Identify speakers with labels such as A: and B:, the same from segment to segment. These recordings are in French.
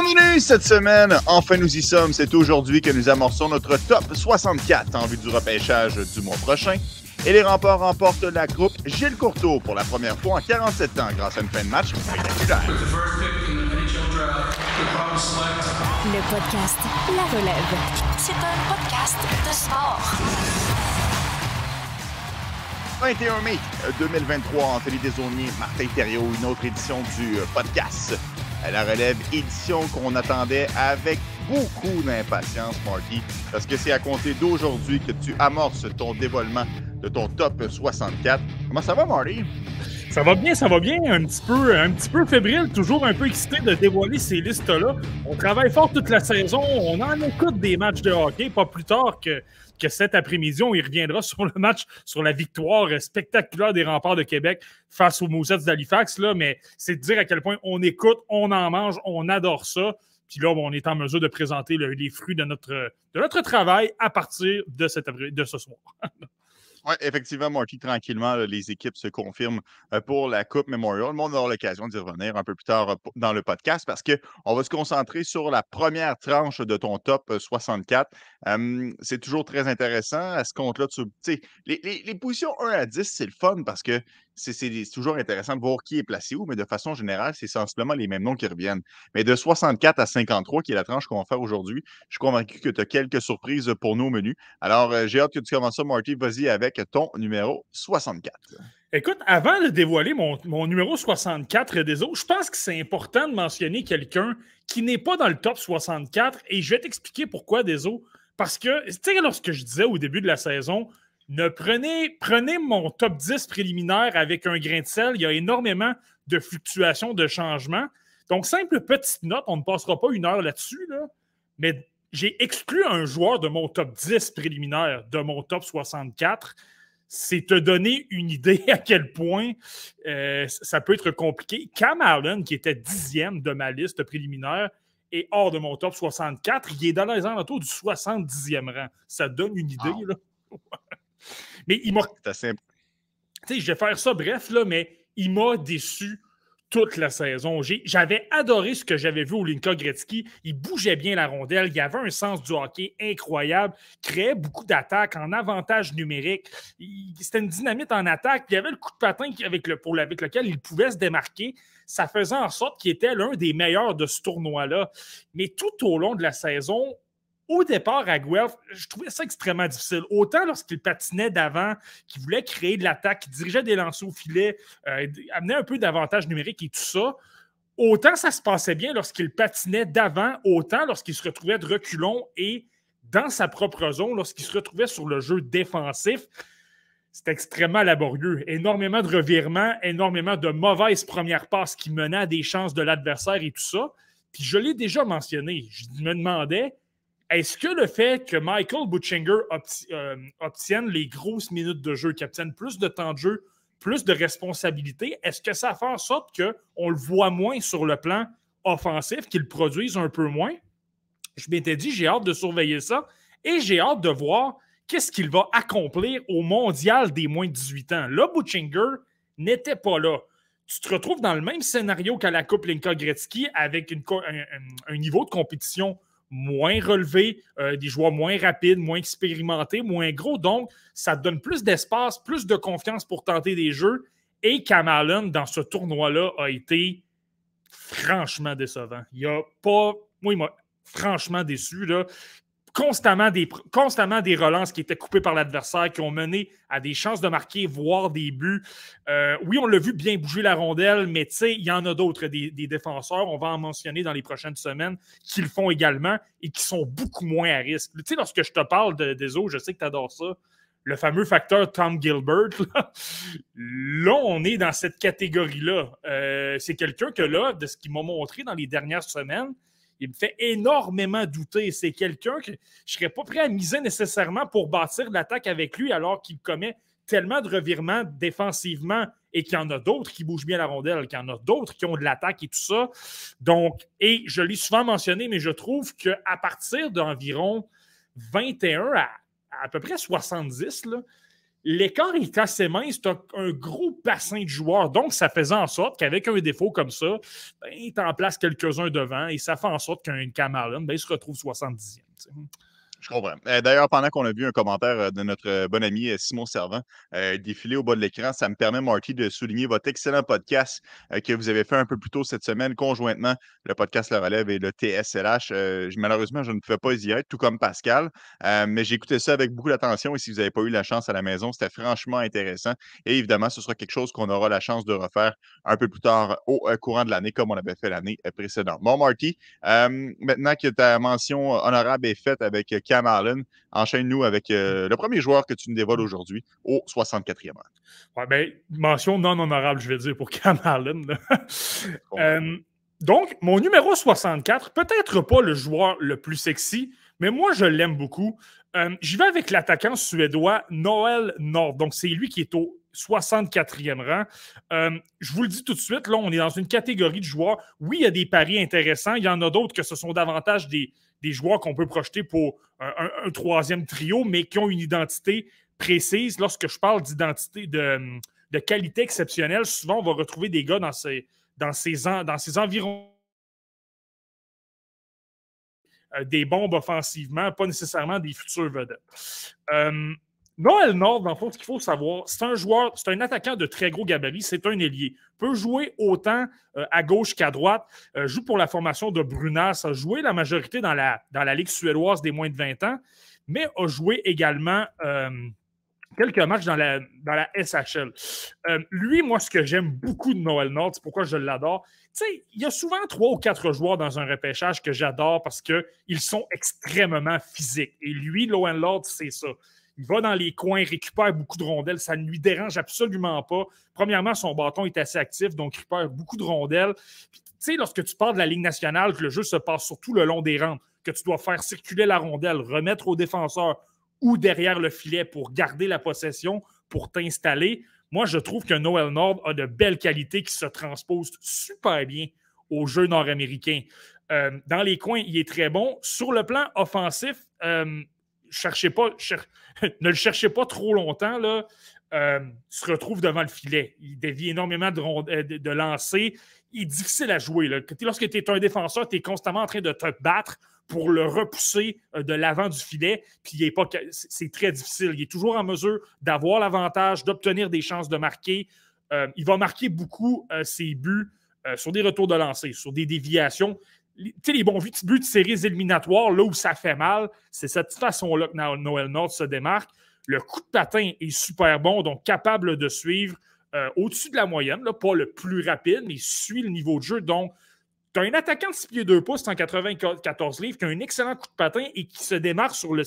A: On cette semaine. Enfin, nous y sommes. C'est aujourd'hui que nous amorçons notre top 64 en vue du repêchage du mois prochain. Et les remparts remportent la coupe Gilles Courteau pour la première fois en 47 ans grâce à une fin de match spectaculaire.
B: Le podcast La Relève. C'est un podcast de sport.
A: 21 mai 2023, Anthony Desaunier, Martin Thériault, une autre édition du podcast la relève édition qu'on attendait avec beaucoup d'impatience, Marty, parce que c'est à compter d'aujourd'hui que tu amorces ton dévoilement de ton top 64. Comment ça va, Marty?
C: Ça va bien, ça va bien. Un petit peu, un petit peu fébrile, toujours un peu excité de dévoiler ces listes-là. On travaille fort toute la saison. On en écoute des matchs de hockey, pas plus tard que que cet après-midi, on y reviendra sur le match, sur la victoire spectaculaire des remparts de Québec face aux Mousettes d'Halifax. Mais c'est de dire à quel point on écoute, on en mange, on adore ça. Puis là, on est en mesure de présenter les fruits de notre, de notre travail à partir de, cette, de ce soir.
A: Oui, effectivement, Marty, tranquillement, les équipes se confirment euh, pour la Coupe Memorial. On aura l'occasion d'y revenir un peu plus tard euh, dans le podcast parce qu'on va se concentrer sur la première tranche de ton top 64. Euh, c'est toujours très intéressant. À ce compte-là, les, les, positions 1 à 10, c'est le fun parce que c'est toujours intéressant de voir qui est placé où, mais de façon générale, c'est sensiblement les mêmes noms qui reviennent. Mais de 64 à 53, qui est la tranche qu'on va faire aujourd'hui, je suis convaincu que tu as quelques surprises pour nous au menu. Alors, euh, j'ai hâte que tu commences ça, Marty. Vas-y avec ton numéro 64.
C: Écoute, avant de dévoiler mon, numéro 64 des je pense que c'est important de mentionner quelqu'un qui n'est pas dans le top 64 et je vais t'expliquer pourquoi des. Parce que, tu sais, lorsque je disais au début de la saison, ne prenez, prenez mon top 10 préliminaire avec un grain de sel. Il y a énormément de fluctuations, de changements. Donc, simple petite note, on ne passera pas une heure là-dessus, mais j'ai exclu un joueur de mon top 10 préliminaire de mon top 64. C'est te donner une idée à quel point euh, ça peut être compliqué. Cam Allen, qui était dixième de ma liste préliminaire, est hors de mon top 64. Il est dans les alentours du 70e rang. Ça donne une idée. Là. Mais il m'a. Tu sais, je vais faire ça bref, là, mais il m'a déçu toute la saison. J'avais adoré ce que j'avais vu au Linka Gretzky. Il bougeait bien la rondelle. Il avait un sens du hockey incroyable. Créait beaucoup d'attaques en avantage numérique. C'était une dynamite en attaque. Il y avait le coup de patin avec, le, pour, avec lequel il pouvait se démarquer. Ça faisait en sorte qu'il était l'un des meilleurs de ce tournoi-là. Mais tout au long de la saison, au départ, à Guelph, je trouvais ça extrêmement difficile. Autant lorsqu'il patinait d'avant, qu'il voulait créer de l'attaque, qu'il dirigeait des lancers au filet, euh, amenait un peu d'avantage numérique et tout ça, autant ça se passait bien lorsqu'il patinait d'avant, autant lorsqu'il se retrouvait de reculons et dans sa propre zone, lorsqu'il se retrouvait sur le jeu défensif. C'était extrêmement laborieux. Énormément de revirements, énormément de mauvaises premières passes qui menaient à des chances de l'adversaire et tout ça. Puis je l'ai déjà mentionné. Je me demandais, est-ce que le fait que Michael Butchinger euh, obtienne les grosses minutes de jeu, qu'il obtienne plus de temps de jeu, plus de responsabilités, est-ce que ça fait en sorte qu'on le voit moins sur le plan offensif, qu'il produise un peu moins? Je m'étais dit, j'ai hâte de surveiller ça et j'ai hâte de voir qu'est-ce qu'il va accomplir au mondial des moins de 18 ans. Là, Butchinger n'était pas là. Tu te retrouves dans le même scénario qu'à la Coupe Linka Gretzky avec un niveau de compétition moins relevé, euh, des joueurs moins rapides, moins expérimentés, moins gros. Donc, ça donne plus d'espace, plus de confiance pour tenter des jeux. Et Allen, dans ce tournoi-là, a été franchement décevant. Il a pas. Moi, il m'a franchement déçu. Là constamment des, relances qui étaient coupées par l'adversaire, qui ont mené à des chances de marquer, voire des buts. Euh, oui, on l'a vu bien bouger la rondelle, mais il y en a d'autres, des, défenseurs, on va en mentionner dans les prochaines semaines, qui le font également et qui sont beaucoup moins à risque. Tu sais, lorsque je te parle des autres, je sais que tu adores ça, le fameux facteur Tom Gilbert, là, on est dans cette catégorie-là. Euh, c'est quelqu'un que là, de ce qu'il m'a montré dans les dernières semaines, il me fait énormément douter. C'est quelqu'un que je ne serais pas prêt à miser nécessairement pour bâtir l'attaque avec lui alors qu'il commet tellement de revirements défensivement et qu'il y en a d'autres qui bougent bien la rondelle, qu'il y en a d'autres qui ont de l'attaque et tout ça. Donc, et je l'ai souvent mentionné, mais je trouve qu'à partir d'environ 21 à à peu près 70, là, l'écart est assez mince, tu as un gros bassin de joueurs. Donc, ça faisait en sorte qu'avec un défaut comme ça, ben, tu en place quelques-uns devant et ça fait en sorte qu'un Cameron, ben, se retrouve 70e.
A: Je comprends. Euh, d'ailleurs, pendant qu'on a vu un commentaire euh, de notre euh, bon ami Simon Servant défiler au bas de l'écran, ça me permet, Marty, de souligner votre excellent podcast que vous avez fait un peu plus tôt cette semaine, conjointement, le podcast La Relève et le TSLH. malheureusement, je ne pouvais pas y être, tout comme Pascal, mais j'ai écouté ça avec beaucoup d'attention et si vous n'avez pas eu la chance à la maison, c'était franchement intéressant. Et évidemment, ce sera quelque chose qu'on aura la chance de refaire un peu plus tard au courant de l'année, comme on avait fait l'année précédente. Bon, Marty, maintenant que ta mention honorable est faite avec Cam Allen. Enchaîne-nous avec euh, le premier joueur que tu nous dévoiles aujourd'hui au 64e rang.
C: Ouais, ben, mention non honorable, je vais dire, pour Cam Allen. Euh, donc, mon numéro 64, peut-être pas le joueur le plus sexy, mais moi, je l'aime beaucoup. Euh, J'y vais avec l'attaquant suédois Noël Nord. Donc, c'est lui qui est au 64e rang. Euh, je vous le dis tout de suite, là, on est dans une catégorie de joueurs. Oui, il y a des paris intéressants. Il y en a d'autres que ce sont davantage des, des joueurs qu'on peut projeter pour un, troisième trio, mais qui ont une identité précise. Lorsque je parle d'identité, de, qualité exceptionnelle, souvent on va retrouver des gars dans ces, dans environs euh, des bombes offensivement, pas nécessairement des futurs vedettes. Euh, Noël Nord, dans le fond, ce qu'il faut savoir, c'est un joueur, c'est un attaquant de très gros gabarit, c'est un ailier. Peut jouer autant euh, à gauche qu'à droite. Euh, joue pour la formation de Brunas, a joué la majorité dans la, Ligue suédoise des moins de 20 ans, mais a joué également euh, quelques matchs dans la, dans SHL. lui, moi, ce que j'aime beaucoup de Noël Nord, c'est pourquoi je l'adore. Tu il y a souvent trois ou quatre joueurs dans un repêchage que j'adore parce qu'ils sont extrêmement physiques. Et lui, Noël Lord, c'est ça. Il va dans les coins, récupère beaucoup de rondelles. Ça ne lui dérange absolument pas. Premièrement, son bâton est assez actif, donc il récupère beaucoup de rondelles. tu sais, lorsque tu parles de la Ligue nationale, que le jeu se passe surtout le long des rangs, que tu dois faire circuler la rondelle, remettre au défenseur ou derrière le filet pour garder la possession, pour t'installer. Moi, je trouve que Noël Nord a de belles qualités qui se transposent super bien au jeu nord-américain. Euh, dans les coins, il est très bon. Sur le plan offensif, euh, ne le cherchez pas trop longtemps, là, euh, se retrouve devant le filet. Il dévie énormément de, euh, de, lancers. Il est difficile à jouer. Lorsque tu es un défenseur, tu es constamment en train de te battre pour le repousser euh, de l'avant du filet. Puis c'est très difficile. Il est toujours en mesure d'avoir l'avantage, d'obtenir des chances de marquer. il va marquer beaucoup ses buts sur des retours de lancer, sur des déviations sais, les bons buts de séries éliminatoires, là où ça fait mal, c'est cette façon-là que Noël Nord se démarque. Le coup de patin est super bon, donc capable de suivre euh, au-dessus de la moyenne, là, pas le plus rapide, mais il suit le niveau de jeu. Donc, tu as un attaquant de 6 pieds 2 pouces, 194 livres, qui a un excellent coup de patin et qui se démarque sur le,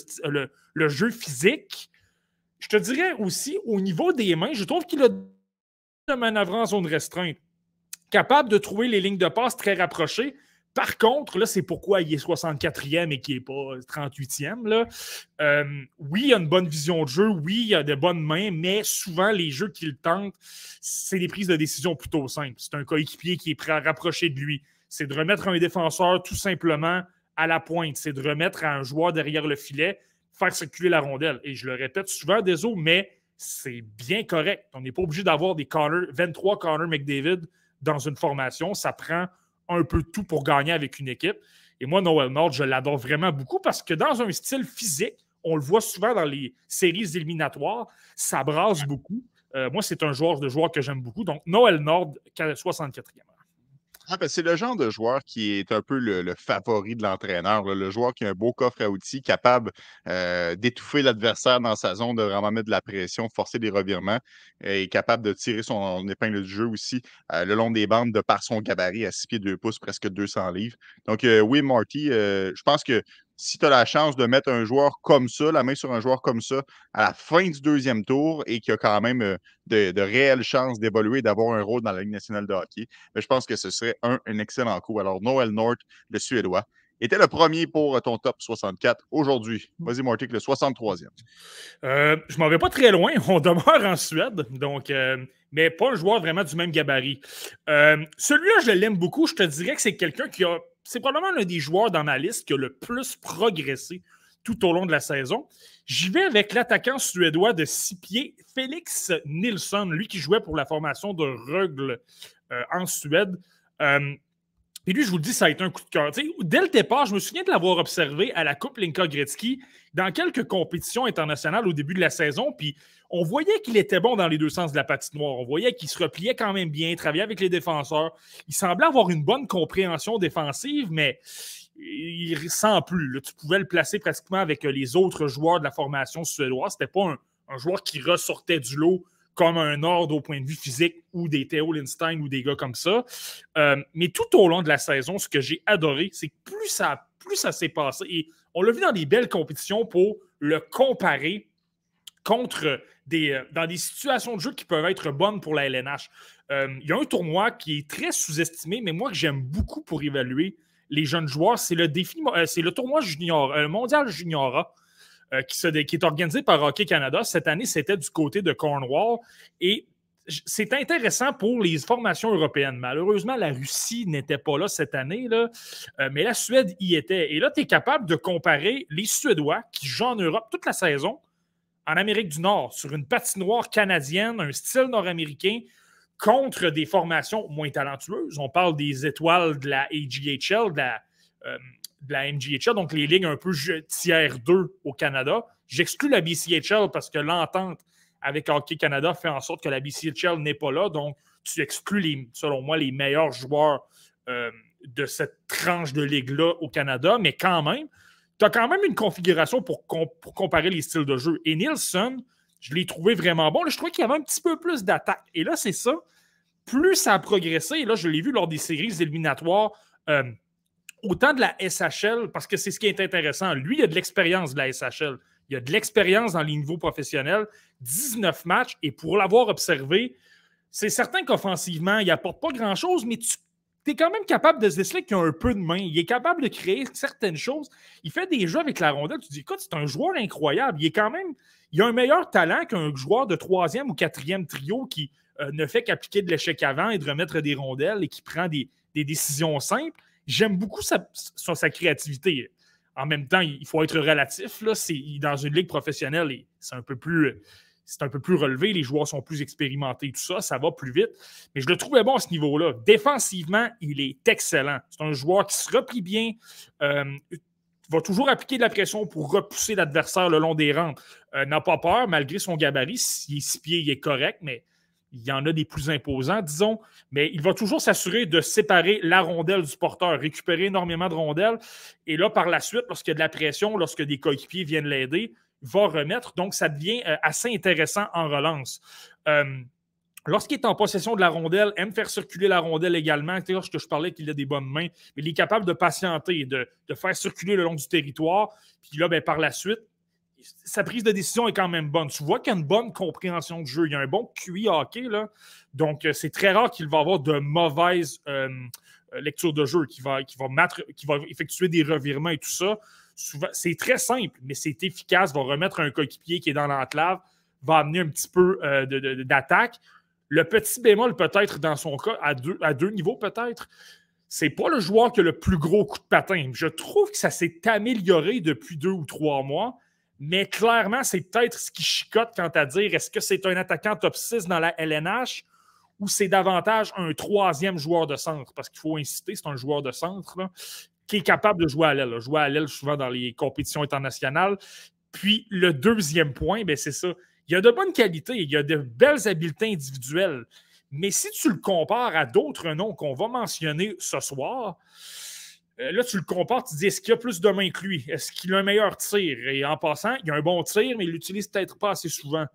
C: le, jeu physique. Je te dirais aussi, au niveau des mains, je trouve qu'il a de manœuvre en zone restreinte. Capable de trouver les lignes de passe très rapprochées, par contre, là, c'est pourquoi il est 64e et qu'il n'est pas 38e. Là. Euh, oui, il a une bonne vision de jeu, oui, il a de bonnes mains, mais souvent, les jeux qu'il tente, c'est des prises de décision plutôt simples. C'est un coéquipier qui est prêt à rapprocher de lui. C'est de remettre un défenseur tout simplement à la pointe. C'est de remettre un joueur derrière le filet, faire circuler la rondelle. Et je le répète souvent, désolé, mais c'est bien correct. On n'est pas obligé d'avoir des 23 Connor McDavid dans une formation. Ça prend un peu tout pour gagner avec une équipe. Et moi, Noel Nord, je l'adore vraiment beaucoup parce que dans un style physique, on le voit souvent dans les séries éliminatoires, ça brasse beaucoup. Euh, moi, c'est un joueur de joueur que j'aime beaucoup. Donc, Noël Nord, 64e.
A: Ah, ben, c'est le genre de joueur qui est un peu le, favori de l'entraîneur, le joueur qui a un beau coffre à outils, capable euh, d'étouffer l'adversaire dans sa zone, de vraiment mettre de la pression, forcer des revirements, et capable de tirer son épingle du jeu aussi euh, le long des bandes de par son gabarit à 6 pieds 2 pouces, presque 200 livres. Donc, euh, oui, Marty, je pense que si tu as la chance de mettre un joueur comme ça, la main sur un joueur comme ça, à la fin du deuxième tour et qui a quand même euh, de, réelles chances d'évoluer d'avoir un rôle dans la Ligue nationale de hockey, ben, je pense que ce serait un, excellent coup. Alors, Noël North, le Suédois, était le premier pour ton top 64 aujourd'hui. Vas-y, Marty, le 63e.
C: Euh, je m'en vais pas très loin. On demeure en Suède, donc, euh, mais pas un joueur vraiment du même gabarit. Celui-là, je l'aime beaucoup. Je te dirais que c'est quelqu'un qui a c'est probablement l'un des joueurs dans ma liste qui a le plus progressé tout au long de la saison. J'y vais avec l'attaquant suédois de six pieds, Félix Nilsson, lui qui jouait pour la formation de Rögle euh, en Suède. Euh, et lui, je vous le dis, ça a été un coup de cœur. dès le départ, je me souviens de l'avoir observé à la Coupe Linka Gretzky dans quelques compétitions internationales au début de la saison. Puis on voyait qu'il était bon dans les deux sens de la patinoire. On voyait qu'il se repliait quand même bien, travaillait avec les défenseurs. Il semblait avoir une bonne compréhension défensive, mais il ressent plus. Tu pouvais le placer pratiquement avec les autres joueurs de la formation suédoise. C'était pas un, joueur qui ressortait du lot comme un ordre au point de vue physique ou des Theo Lindstein ou des gars comme ça. Euh, mais tout au long de la saison, ce que j'ai adoré, c'est que plus ça, plus ça s'est passé, et on l'a vu dans des belles compétitions pour le comparer contre des, euh, dans des situations de jeu qui peuvent être bonnes pour la LNH. Euh, il y a un tournoi qui est très sous-estimé, mais moi que j'aime beaucoup pour évaluer les jeunes joueurs, c'est le défi, euh, c'est le tournoi junior, mondial juniora. qui, est organisé par Hockey Canada. Cette année, c'était du côté de Cornwall. Et c'est intéressant pour les formations européennes. Malheureusement, la Russie n'était pas là cette année, mais la Suède y était. Et là, tu es capable de comparer les Suédois qui jouent en Europe toute la saison en Amérique du Nord, sur une patinoire canadienne, un style nord-américain, contre des formations moins talentueuses. On parle des étoiles de la AGHL, de la, euh, MGHL, donc les lignes un peu tiers 2 au Canada. J'exclus la BCHL parce que l'entente avec Hockey Canada fait en sorte que la BCHL n'est pas là. Donc, tu exclus, les, selon moi, les meilleurs joueurs euh, de cette tranche de ligue-là au Canada. Mais quand même, tu as quand même une configuration pour, comparer les styles de jeu. Et Nielsen, je l'ai trouvé vraiment bon. je trouvais qu'il y avait un petit peu plus d'attaque. Et là, c'est ça. Plus ça a progressé, et là, je l'ai vu lors des séries éliminatoires, euh, autant de la SHL, parce que c'est ce qui est intéressant. Lui, il a de l'expérience de la SHL. Il a de l'expérience dans les niveaux professionnels. 19 matchs, et pour l'avoir observé, c'est certain qu'offensivement, il n'apporte pas grand-chose, mais tu tu es quand même capable de se déceler qu'il a un peu de main. Il est capable de créer certaines choses. Il fait des jeux avec la rondelle. Tu te dis, écoute, c'est un joueur incroyable. Il est quand même. Il a un meilleur talent qu'un joueur de troisième ou quatrième trio qui euh, ne fait qu'appliquer de l'échec avant et de remettre des rondelles et qui prend des, décisions simples. J'aime beaucoup sa, sa, créativité. En même temps, il faut être relatif. Là. Dans une ligue professionnelle, c'est un peu plus c'est un peu plus relevé, les joueurs sont plus expérimentés, tout ça, ça va plus vite. Mais je le trouvais bon à ce niveau-là. Défensivement, il est excellent. C'est un joueur qui se replie bien, euh, va toujours appliquer de la pression pour repousser l'adversaire le long des rangs. Euh, n'a pas peur, malgré son gabarit. S'il est six pieds, il est correct, mais il y en a des plus imposants, disons. Mais il va toujours s'assurer de séparer la rondelle du porteur, récupérer énormément de rondelles. Et là, par la suite, lorsqu'il y a de la pression, lorsque des coéquipiers viennent l'aider, va remettre. Donc, ça devient euh, assez intéressant en relance. Euh, lorsqu'il est en possession de la rondelle, aime faire circuler la rondelle également. Lorsque je parlais qu'il a des bonnes mains, mais il est capable de patienter, de, faire circuler le long du territoire. Puis là, ben, par la suite, sa prise de décision est quand même bonne. Tu vois qu'il a une bonne compréhension du jeu. Il y a un bon QI hockey. Là. Donc, euh, c'est très rare qu'il va avoir de mauvaises lectures de jeu, qu'il va, va, va effectuer des revirements et tout ça c'est très simple, mais c'est efficace, va remettre un coéquipier qui est dans l'enclave, va amener un petit peu euh, d'attaque. Le petit bémol, peut-être, dans son cas, à deux, à deux niveaux, peut-être, c'est pas le joueur qui a le plus gros coup de patin. Je trouve que ça s'est amélioré depuis deux ou trois mois, mais clairement, c'est peut-être ce qui chicote quant à dire est-ce que c'est un attaquant top 6 dans la LNH ou c'est davantage un troisième joueur de centre? Parce qu'il faut inciter, c'est un joueur de centre. Qui est capable de jouer à l'aile. Jouer à l'aile souvent dans les compétitions internationales. Puis le deuxième point, ben, c'est ça. Il a de bonnes qualités, il a de belles habiletés individuelles. Mais si tu le compares à d'autres noms qu'on va mentionner ce soir, euh, là, tu le compares, tu dis est-ce qu'il a plus de mains que lui Est-ce qu'il a un meilleur tir? Et en passant, il a un bon tir, mais il l'utilise peut-être pas assez souvent.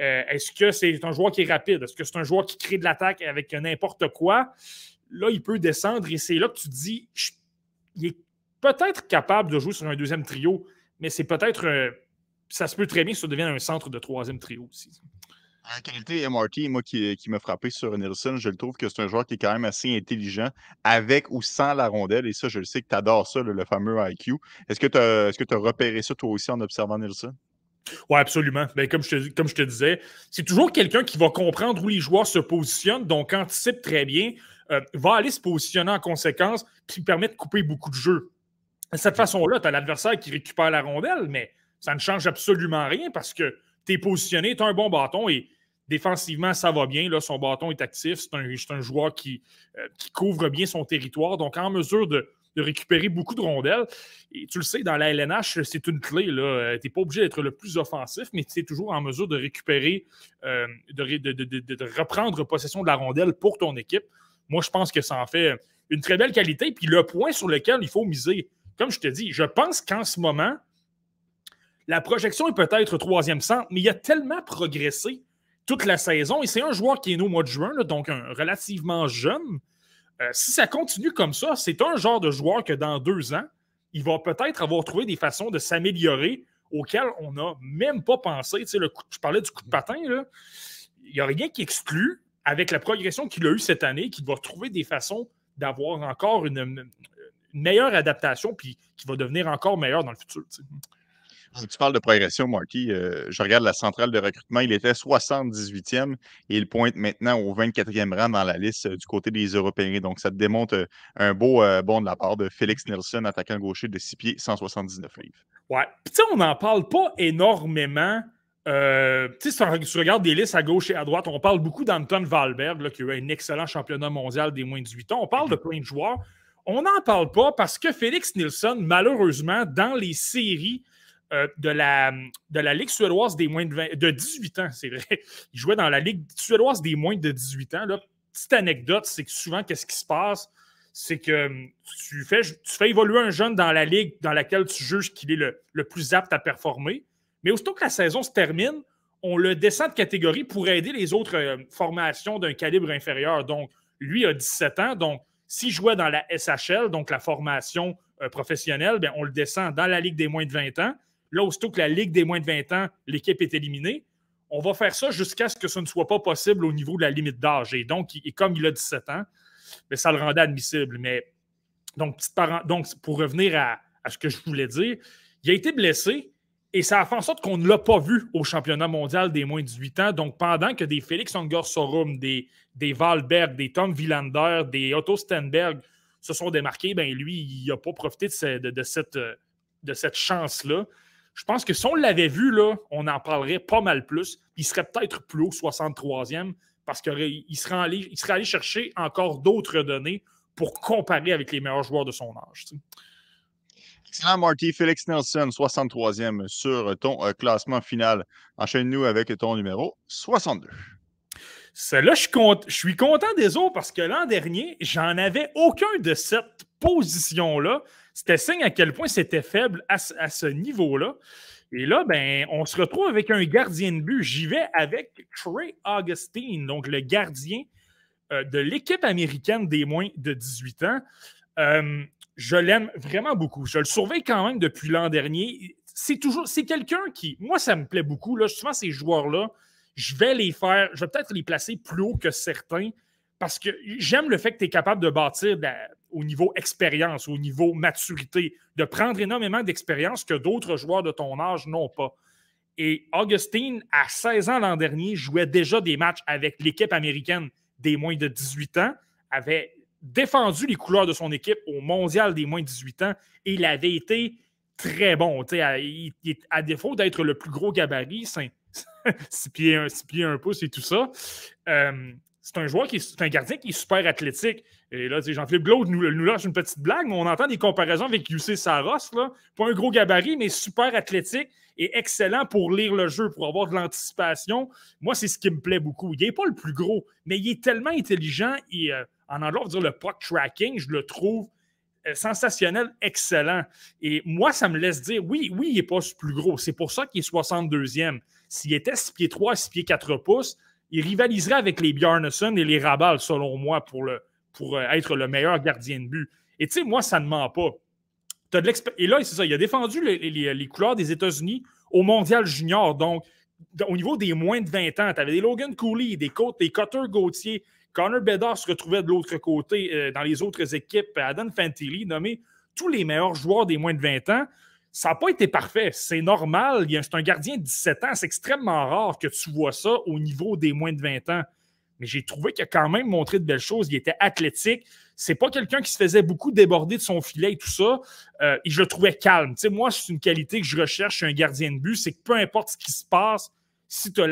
C: Euh, est-ce que c'est un joueur qui est rapide? Est-ce que c'est un joueur qui crée de l'attaque avec n'importe quoi? Là, il peut descendre et c'est là que tu te dis il est peut-être capable de jouer sur un deuxième trio, mais c'est peut-être. Euh, ça se peut très bien que ça devienne un centre de troisième trio aussi.
A: En qualité MRT, moi qui, qui m'a frappé sur Nielsen, je le trouve que c'est un joueur qui est quand même assez intelligent avec ou sans la rondelle. Et ça, je le sais que tu adores ça, le, fameux IQ. Est-ce que tu as, est as, repéré ça toi aussi en observant Nielsen?
C: Oui, absolument. Ben, comme, je te, comme je te disais, c'est toujours quelqu'un qui va comprendre où les joueurs se positionnent, donc anticipe très bien. Euh, va aller se positionner en conséquence, qui permet de couper beaucoup de jeux. De cette façon-là, tu as l'adversaire qui récupère la rondelle, mais ça ne change absolument rien parce que tu es positionné, tu as un bon bâton et défensivement, ça va bien. Là, son bâton est actif. C'est un, joueur qui, euh, qui, couvre bien son territoire, donc en mesure de, récupérer beaucoup de rondelles. Et tu le sais, dans la LNH, c'est une clé. Euh, tu n'es pas obligé d'être le plus offensif, mais tu es toujours en mesure de récupérer, euh, de, de, reprendre possession de la rondelle pour ton équipe. Moi, je pense que ça en fait une très belle qualité. Puis le point sur lequel il faut miser, comme je te dis, je pense qu'en ce moment, la projection est peut-être troisième centre, mais il a tellement progressé toute la saison. Et c'est un joueur qui est né au mois de juin, donc un relativement jeune. Euh, si ça continue comme ça, c'est un genre de joueur que dans deux ans, il va peut-être avoir trouvé des façons de s'améliorer auxquelles on n'a même pas pensé. Tu sais, le je parlais du coup de patin, là. il n'y a rien qui exclut, avec la progression qu'il a eue cette année, qu'il va trouver des façons d'avoir encore une, meilleure adaptation, puis qui va devenir encore meilleur dans le futur.
A: Si tu parles de progression, Marty, euh, je regarde la centrale de recrutement, il était 78e et il pointe maintenant au 24e rang dans la liste euh, du côté des Européens. Donc, ça te démontre euh, un beau bond de la part de Félix Nielsen, attaquant gaucher de 6 pieds, 179 livres.
C: Ouais. Puis, tu sais, on n'en parle pas énormément. Tu sais, si tu regardes des listes à gauche et à droite, on parle beaucoup d'Anton Valberg, qui a eu un excellent championnat mondial des moins de 18 ans. On parle de mm-hmm. plein de joueurs. On n'en parle pas parce que Félix Nielsen, malheureusement, dans les séries euh, de, la, de la Ligue suédoise des moins de, de 18 ans, c'est vrai. Il jouait dans la Ligue suédoise des moins de 18 ans. Là, petite anecdote, c'est que souvent, qu'est-ce qui se passe? C'est que hum, tu fais, tu fais évoluer un jeune dans la ligue dans laquelle tu juges qu'il est le, le, plus apte à performer. Mais aussitôt que la saison se termine, on le descend de catégorie pour aider les autres euh, formations d'un calibre inférieur. Donc, lui a 17 ans. Donc, s'il jouait dans la SHL, donc la formation euh, professionnelle, bien, on le descend dans la Ligue des moins de 20 ans. Là, aussitôt que la Ligue des moins de 20 ans, l'équipe est éliminée, on va faire ça jusqu'à ce que ce ne soit pas possible au niveau de la limite d'âge. Et donc, comme il a 17 ans, mais ça le rendait admissible. Mais donc pour revenir à, ce que je voulais dire, il a été blessé et ça a fait en sorte qu'on ne l'a pas vu au championnat mondial des moins de 18 ans. Donc, pendant que des Félix Sorum, des, des Valberg, des Tom Villander, des Otto Stenberg se sont démarqués, ben lui, il n'a pas profité de cette, chance-là. Je pense que si on l'avait vu, là, on en parlerait pas mal plus. Il serait peut-être plus haut, 63e, parce qu'il serait allé chercher encore d'autres données pour comparer avec les meilleurs joueurs de son âge.
A: Excellent, Marty. Félix Nelson, 63e sur ton euh, classement final. Enchaîne-nous avec ton numéro 62.
C: Celle-là, je, je, suis content des autres parce que l'an dernier, j'en avais aucun de cette position-là. C'était signe à quel point c'était faible à, ce niveau-là. Et là, ben, on se retrouve avec un gardien de but. J'y vais avec Trey Augustine, donc le gardien euh, de l'équipe américaine des moins de 18 ans. Euh, je l'aime vraiment beaucoup. Je le surveille quand même depuis l'an dernier. C'est toujours, c'est quelqu'un qui, moi, ça me plaît beaucoup. Là, justement, ces joueurs-là, je vais les faire, je vais peut-être les placer plus haut que certains parce que j'aime le fait que tu es capable de bâtir au niveau expérience, au niveau maturité, de prendre énormément d'expérience que d'autres joueurs de ton âge n'ont pas. Et Augustine, à 16 ans l'an dernier, jouait déjà des matchs avec l'équipe américaine des moins de 18 ans, avait défendu les couleurs de son équipe au mondial des moins de 18 ans et il avait été très bon. À, à défaut d'être le plus gros gabarit, 6 pieds 1 pieds pouce et tout ça, euh, c'est un joueur qui est, un gardien qui est super athlétique. Et là, Jean-Philippe Glaude nous, nous, lâche une petite blague, mais on entend des comparaisons avec UC Saros. Là. Pas un gros gabarit, mais super athlétique et excellent pour lire le jeu, pour avoir de l'anticipation. Moi, c'est ce qui me plaît beaucoup. Il n'est pas le plus gros, mais il est tellement intelligent et euh, en anglais, on va dire le puck tracking, je le trouve euh, sensationnel, excellent. Et moi, ça me laisse dire, oui, oui, il n'est pas le plus gros. C'est pour ça qu'il est 62e. S'il était 6 pieds 3, 6 pieds 4 pouces, il rivaliserait avec les Bjarnason et les Rabal, selon moi, pour, le, pour euh, être le meilleur gardien de but. Et tu sais, moi, ça ne ment pas. As de et là, c'est ça, il a défendu les, couleurs des États-Unis au Mondial Junior. Donc, au niveau des moins de 20 ans, tu avais des Logan Cooley, des, des Cutter Gauthier, Connor Bedard se retrouvait de l'autre côté euh, dans les autres équipes, Adam Fantilli, nommé tous les meilleurs joueurs des moins de 20 ans ça n'a pas été parfait. C'est normal. C'est un gardien de 17 ans. C'est extrêmement rare que tu vois ça au niveau des moins de 20 ans. mais j'ai trouvé qu'il a quand même montré de belles choses. Il était athlétique. C'est pas quelqu'un qui se faisait beaucoup déborder de son filet et tout ça. Euh, et je le trouvais calme. Tu moi, c'est une qualité que je recherche chez un gardien de but, c'est que peu importe ce qui se passe, si, tu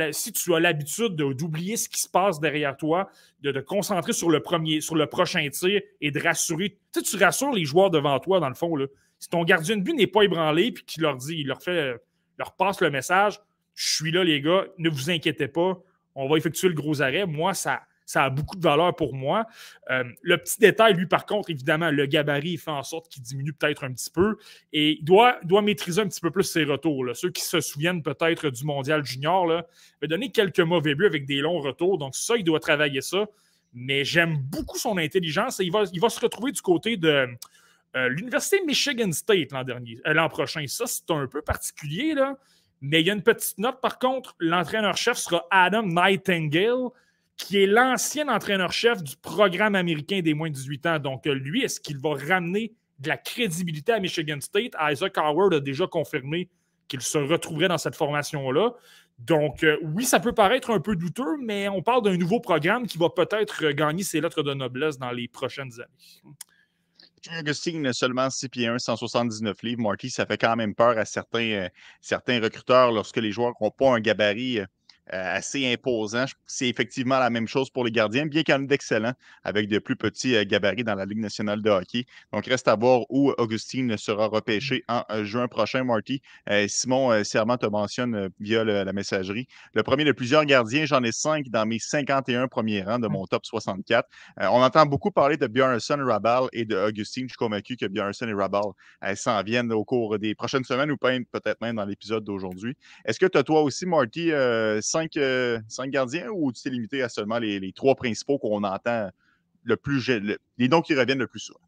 C: as l'habitude d'oublier ce qui se passe derrière toi, de te concentrer sur le premier, sur le prochain tir et de rassurer. Tu tu rassures les joueurs devant toi, dans le fond. Là. Si ton gardien de but n'est pas ébranlé puis qu'il leur dit, il leur fait, leur passe le message, je suis là, les gars, ne vous inquiétez pas, on va effectuer le gros arrêt. Moi, ça, ça a beaucoup de valeur pour moi. Euh, le petit détail, lui, par contre, évidemment, le gabarit fait en sorte qu'il diminue peut-être un petit peu et il doit, doit maîtriser un petit peu plus ses retours. Ceux qui se souviennent peut-être du mondial junior, il a donné quelques mauvais buts avec des longs retours. Donc, ça, il doit travailler ça. Mais j'aime beaucoup son intelligence et va, il va se retrouver du côté de euh, l'Université Michigan State l'an dernier, euh, l'an prochain. Ça, c'est un peu particulier, là. Mais il y a une petite note, par contre, l'entraîneur-chef sera Adam Nightingale, qui est l'ancien entraîneur-chef du programme américain des moins de 18 ans. Donc, euh, lui, est-ce qu'il va ramener de la crédibilité à Michigan State? Isaac Howard a déjà confirmé qu'il se retrouverait dans cette formation-là. Donc, oui, ça peut paraître un peu douteux, mais on parle d'un nouveau programme qui va peut-être gagner ses lettres de noblesse dans les prochaines années.
A: Augustine, seulement 6 pieds 1, 179 livres. Marty, ça fait quand même peur à certains, euh, certains recruteurs lorsque les joueurs n'ont pas un gabarit euh, assez imposant. C'est effectivement la même chose pour les gardiens, bien qu'il y en ait d'excellents avec de plus petits euh, gabarits dans la Ligue nationale de hockey. Donc, reste à voir où Augustine sera repêché en euh, juin prochain, Marty. Simon Serment te mentionne via la messagerie. Le premier de plusieurs gardiens, j'en ai cinq dans mes 51 premiers rangs de mon top 64. on entend beaucoup parler de Björnsson, Rabal et de Augustine. Je suis convaincu que Björnsson et Rabal s'en viennent au cours des prochaines semaines ou peut-être même dans l'épisode d'aujourd'hui. Est-ce que tu as toi aussi, Marty, euh, cinq, gardiens ou tu t'es limité à seulement les, trois principaux qu'on entend le plus, les noms qui reviennent le plus souvent?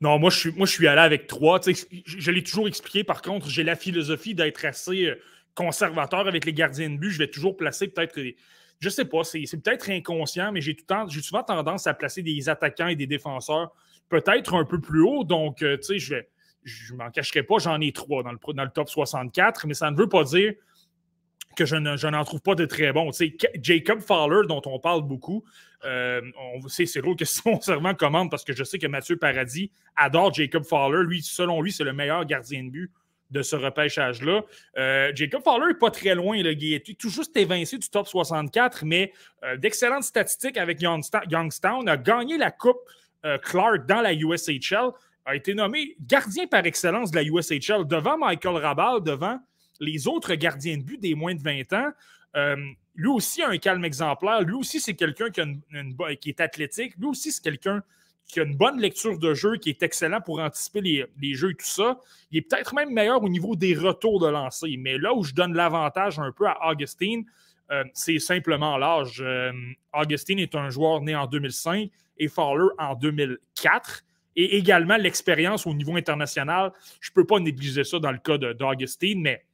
C: Non, moi je suis, moi, je suis allé avec trois. je, l'ai toujours expliqué. Par contre, j'ai la philosophie d'être assez euh, conservateur avec les gardiens de but. Je vais toujours placer peut-être. Je sais pas, c'est, peut-être inconscient, mais j'ai, souvent tendance à placer des attaquants et des défenseurs peut-être un peu plus haut. Donc, euh, tu sais, je. Je m'en cacherai pas, j'en ai trois dans le, dans le top 64, mais ça ne veut pas dire que je, n'en trouve pas de très bons. Jacob Fowler, dont on parle beaucoup, euh, c'est drôle que Simon Servant commande parce que je sais que Mathieu Paradis adore Jacob Fowler. Lui, selon lui, c'est le meilleur gardien de but de ce repêchage-là. Euh, Jacob Fowler n'est pas très loin, il est tout juste évincé du top 64, mais euh, d'excellentes statistiques avec Youngstown, a gagné la Coupe Clark dans la USHL, a été nommé gardien par excellence de la USHL devant Michael Rabal, devant les autres gardiens de but des moins de 20 ans, euh, lui aussi a un calme exemplaire. Lui aussi, c'est quelqu'un qui, est athlétique. Lui aussi, c'est quelqu'un qui a une bonne lecture de jeu, qui est excellent pour anticiper les, jeux et tout ça. Il est peut-être même meilleur au niveau des retours de lancer. Mais là où je donne l'avantage un peu à Augustine, euh, c'est simplement l'âge. Euh, Augustine est un joueur né en 2005 et Fowler en 2004 et également l'expérience au niveau international. Je ne peux pas négliger ça dans le cas d'Augustine, mais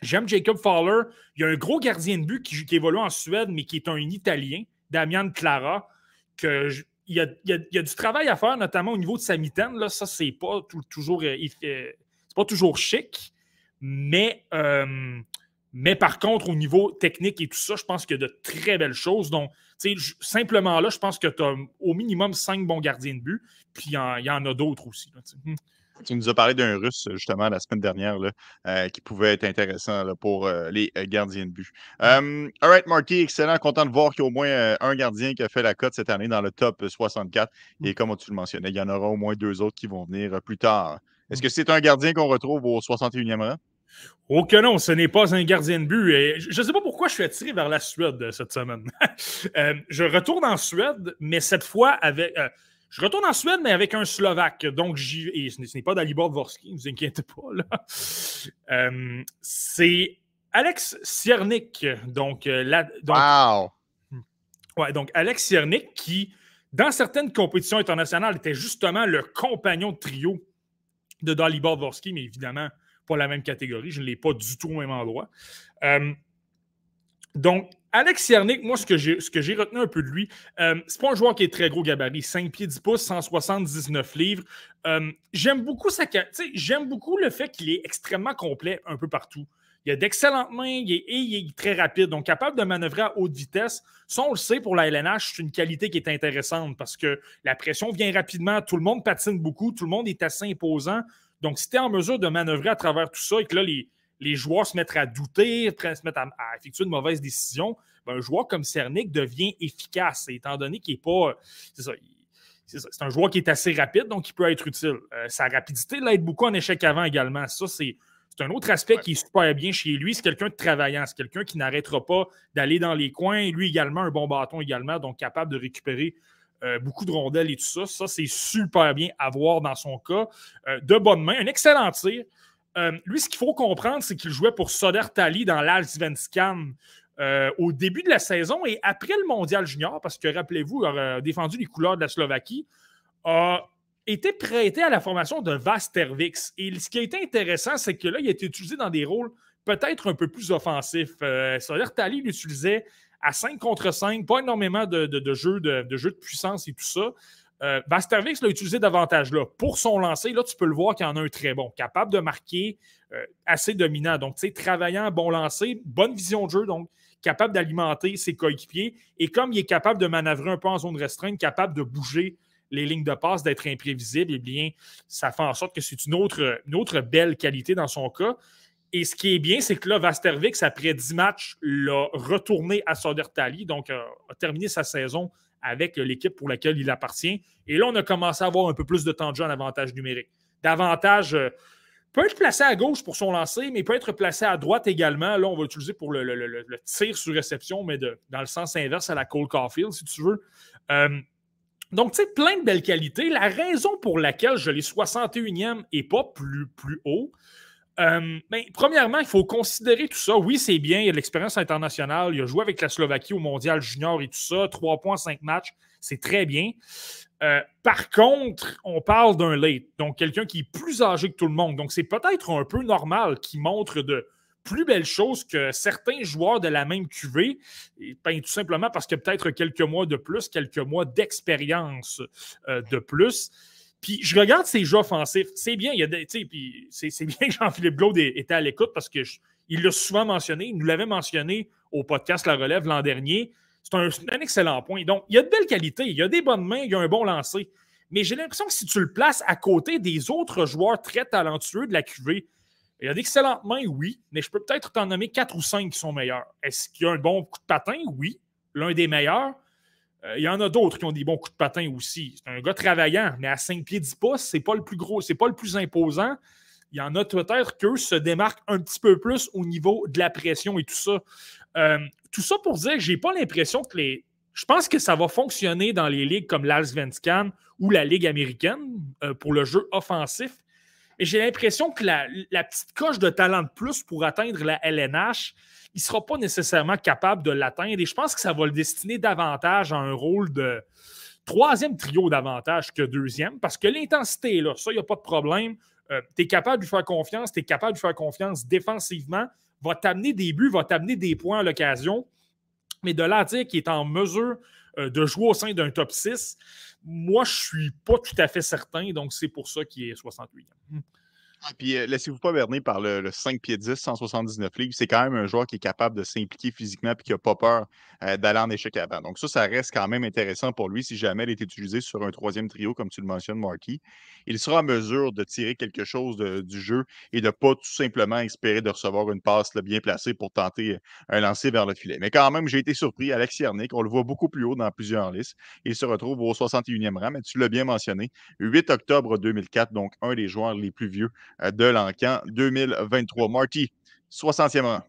C: J'aime Jacob Fowler. Il y a un gros gardien de but qui, évolue en Suède, mais qui est un Italien, Damian Clara, que il, y a, du travail à faire, notamment au niveau de sa mitaine. Là, ça, c'est pas toujours, euh, pas toujours chic, mais, euh, mais par contre, au niveau technique et tout ça, je pense qu'il y a de très belles choses. Donc, simplement là, je pense que tu as au minimum cinq bons gardiens de but, puis il y, en, a d'autres aussi.
A: Tu nous as parlé d'un russe, justement, la semaine dernière, là, euh, qui pouvait être intéressant pour euh, les euh, gardiens de but. Um, all right, Marty, excellent. Content de voir qu'il y a au moins un gardien qui a fait la cote cette année dans le top 64. Mm. Et comme tu le mentionnais, il y en aura au moins deux autres qui vont venir plus tard. Est-ce mm. que c'est un gardien qu'on retrouve au 61e rang?
C: Oh que non, ce n'est pas un gardien de but. Et je ne sais pas pourquoi je suis attiré vers la Suède cette semaine. je retourne en Suède, mais cette fois avec. Je retourne en Suède, mais avec un Slovaque. Donc, j'y et ce n'est pas Dalibor Dvorsky, ne vous inquiétez pas. Là. Euh, c'est Alex Siernik. Donc, euh, donc,
A: wow!
C: Ouais, donc, Alex Siernik, qui, dans certaines compétitions internationales, était justement le compagnon de trio de Dalibor Dvorsky, mais évidemment, pas la même catégorie. Je ne l'ai pas du tout au même endroit. Euh, donc, Alex Yernick, moi, ce que j'ai retenu un peu de lui, euh, c'est pas un joueur qui est très gros gabarit, 5 pieds 10 pouces, 179 livres. Euh, j'aime beaucoup sa j'aime beaucoup le fait qu'il est extrêmement complet un peu partout. Il a d'excellentes mains et il est très rapide. Donc, capable de manœuvrer à haute vitesse. Ça, on le sait, pour la LNH, c'est une qualité qui est intéressante parce que la pression vient rapidement. Tout le monde patine beaucoup. Tout le monde est assez imposant. Donc, si tu es en mesure de manœuvrer à travers tout ça et que là, les, les joueurs se mettent à douter, se mettent à, effectuer de mauvaises décisions, ben, un joueur comme Cernic devient efficace, étant donné qu'il n'est pas. C'est ça. C'est un joueur qui est assez rapide, donc il peut être utile. Euh, sa rapidité l'aide beaucoup en échec avant également. Ça, c'est un autre aspect qui est super bien chez lui. C'est quelqu'un de travaillant. C'est quelqu'un qui n'arrêtera pas d'aller dans les coins. Lui également, un bon bâton également, donc capable de récupérer euh, beaucoup de rondelles et tout ça. Ça, c'est super bien à voir dans son cas. Euh, de bonne main, un excellent tir. Lui, ce qu'il faut comprendre, c'est qu'il jouait pour Soder Tali dans l'Alsvenskan euh, au début de la saison et après le mondial junior, parce que rappelez-vous, il a défendu les couleurs de la Slovaquie, a été prêté à la formation de Vastervix. Et ce qui a été intéressant, c'est que là, il a été utilisé dans des rôles peut-être un peu plus offensifs. Euh, C'est-à-dire Tali l'utilisait à 5 contre 5, pas énormément de, jeux, de, de puissance et tout ça. Euh, Vastervix l'a utilisé davantage. Pour son lancer, là, tu peux le voir qu'il en a un très bon, capable de marquer, euh, assez dominant. Donc, tu sais, travaillant, bon lancer, bonne vision de jeu. Donc, capable d'alimenter ses coéquipiers. Et comme il est capable de manœuvrer un peu en zone restreinte, capable de bouger les lignes de passe, d'être imprévisible, eh bien, ça fait en sorte que c'est une autre, autre belle qualité dans son cas. Et ce qui est bien, c'est que là, Vastervix, après 10 matchs, l'a retourné à Sodertali, donc euh, a terminé sa saison avec l'équipe pour laquelle il appartient. Et là, on a commencé à avoir un peu plus de temps de jeu en avantage numérique. Davantage, euh, peut être placé à gauche pour son lancer, mais peut être placé à droite également. Là, on va l'utiliser pour le, tir sur réception, mais dans le sens inverse à la Cole Caulfield, si tu veux. Euh, donc, tu sais, plein de belles qualités. La raison pour laquelle je l'ai 61e et pas plus, plus haut, euh, ben, premièrement, il faut considérer tout ça. Oui, c'est bien, il y a de l'expérience internationale. Il a joué avec la Slovaquie au Mondial Junior et tout ça. 3 points, 5 matchs, c'est très bien. Euh, par contre, on parle d'un late, donc quelqu'un qui est plus âgé que tout le monde. Donc, c'est peut-être un peu normal qu'il montre de plus belles choses que certains joueurs de la même QV, ben, tout simplement parce que peut-être quelques mois de plus, quelques mois d'expérience euh, de plus. Puis je regarde ses jeux offensifs. C'est bien, il y a puis c'est, bien que Jean-Philippe Glaude était à l'écoute parce qu'il l'a souvent mentionné. Il nous l'avait mentionné au podcast La Relève l'an dernier. C'est un, excellent point. Donc, il y a de belles qualités, il y a des bonnes mains, il y a un bon lancer. Mais j'ai l'impression que si tu le places à côté des autres joueurs très talentueux de la QV, il y a d'excellentes mains, oui, mais je peux peut-être t'en nommer quatre ou cinq qui sont meilleurs. Est-ce qu'il y a un bon coup de patin? Oui. L'un des meilleurs. Euh, il y en a d'autres qui ont des bons coups de patin aussi. C'est un gars travaillant, mais à 5 pieds 10 pouces, c'est pas le plus gros, c'est pas le plus imposant. Il y en a peut-être qu'eux se démarquent un petit peu plus au niveau de la pression et tout ça. Euh, tout ça pour dire que j'ai pas l'impression que les. Je pense que ça va fonctionner dans les ligues comme l'Alsvenskan ou la Ligue américaine euh, pour le jeu offensif. Et j'ai l'impression que la, petite coche de talent de plus pour atteindre la LNH, il ne sera pas nécessairement capable de l'atteindre. Et je pense que ça va le destiner davantage à un rôle de troisième trio davantage que deuxième, parce que l'intensité est là. Ça, il n'y a pas de problème. Euh, tu es capable de lui faire confiance, tu es capable de lui faire confiance défensivement, va t'amener des buts, va t'amener des points à l'occasion. Mais de là à dire qu'il est en mesure euh, de jouer au sein d'un top 6, moi, je ne suis pas tout à fait certain. Donc, c'est pour ça qu'il est 68.
A: Puis euh, laissez-vous pas berner par le, 5 pieds 10, 179 livres. C'est quand même un joueur qui est capable de s'impliquer physiquement et qui n'a pas peur euh, d'aller en échec avant. Donc, ça, ça reste quand même intéressant pour lui si jamais il est utilisé sur un troisième trio, comme tu le mentionnes, Marky. Il sera en mesure de tirer quelque chose du jeu et de ne pas tout simplement espérer de recevoir une passe bien placée pour tenter euh, un lancer vers le filet. Mais quand même, j'ai été surpris. Alex Yernick, on le voit beaucoup plus haut dans plusieurs listes. Il se retrouve au 61e rang, mais tu l'as bien mentionné. 8 octobre 2004, donc un des joueurs les plus vieux de l'encan 2023. Marty, 60e rang.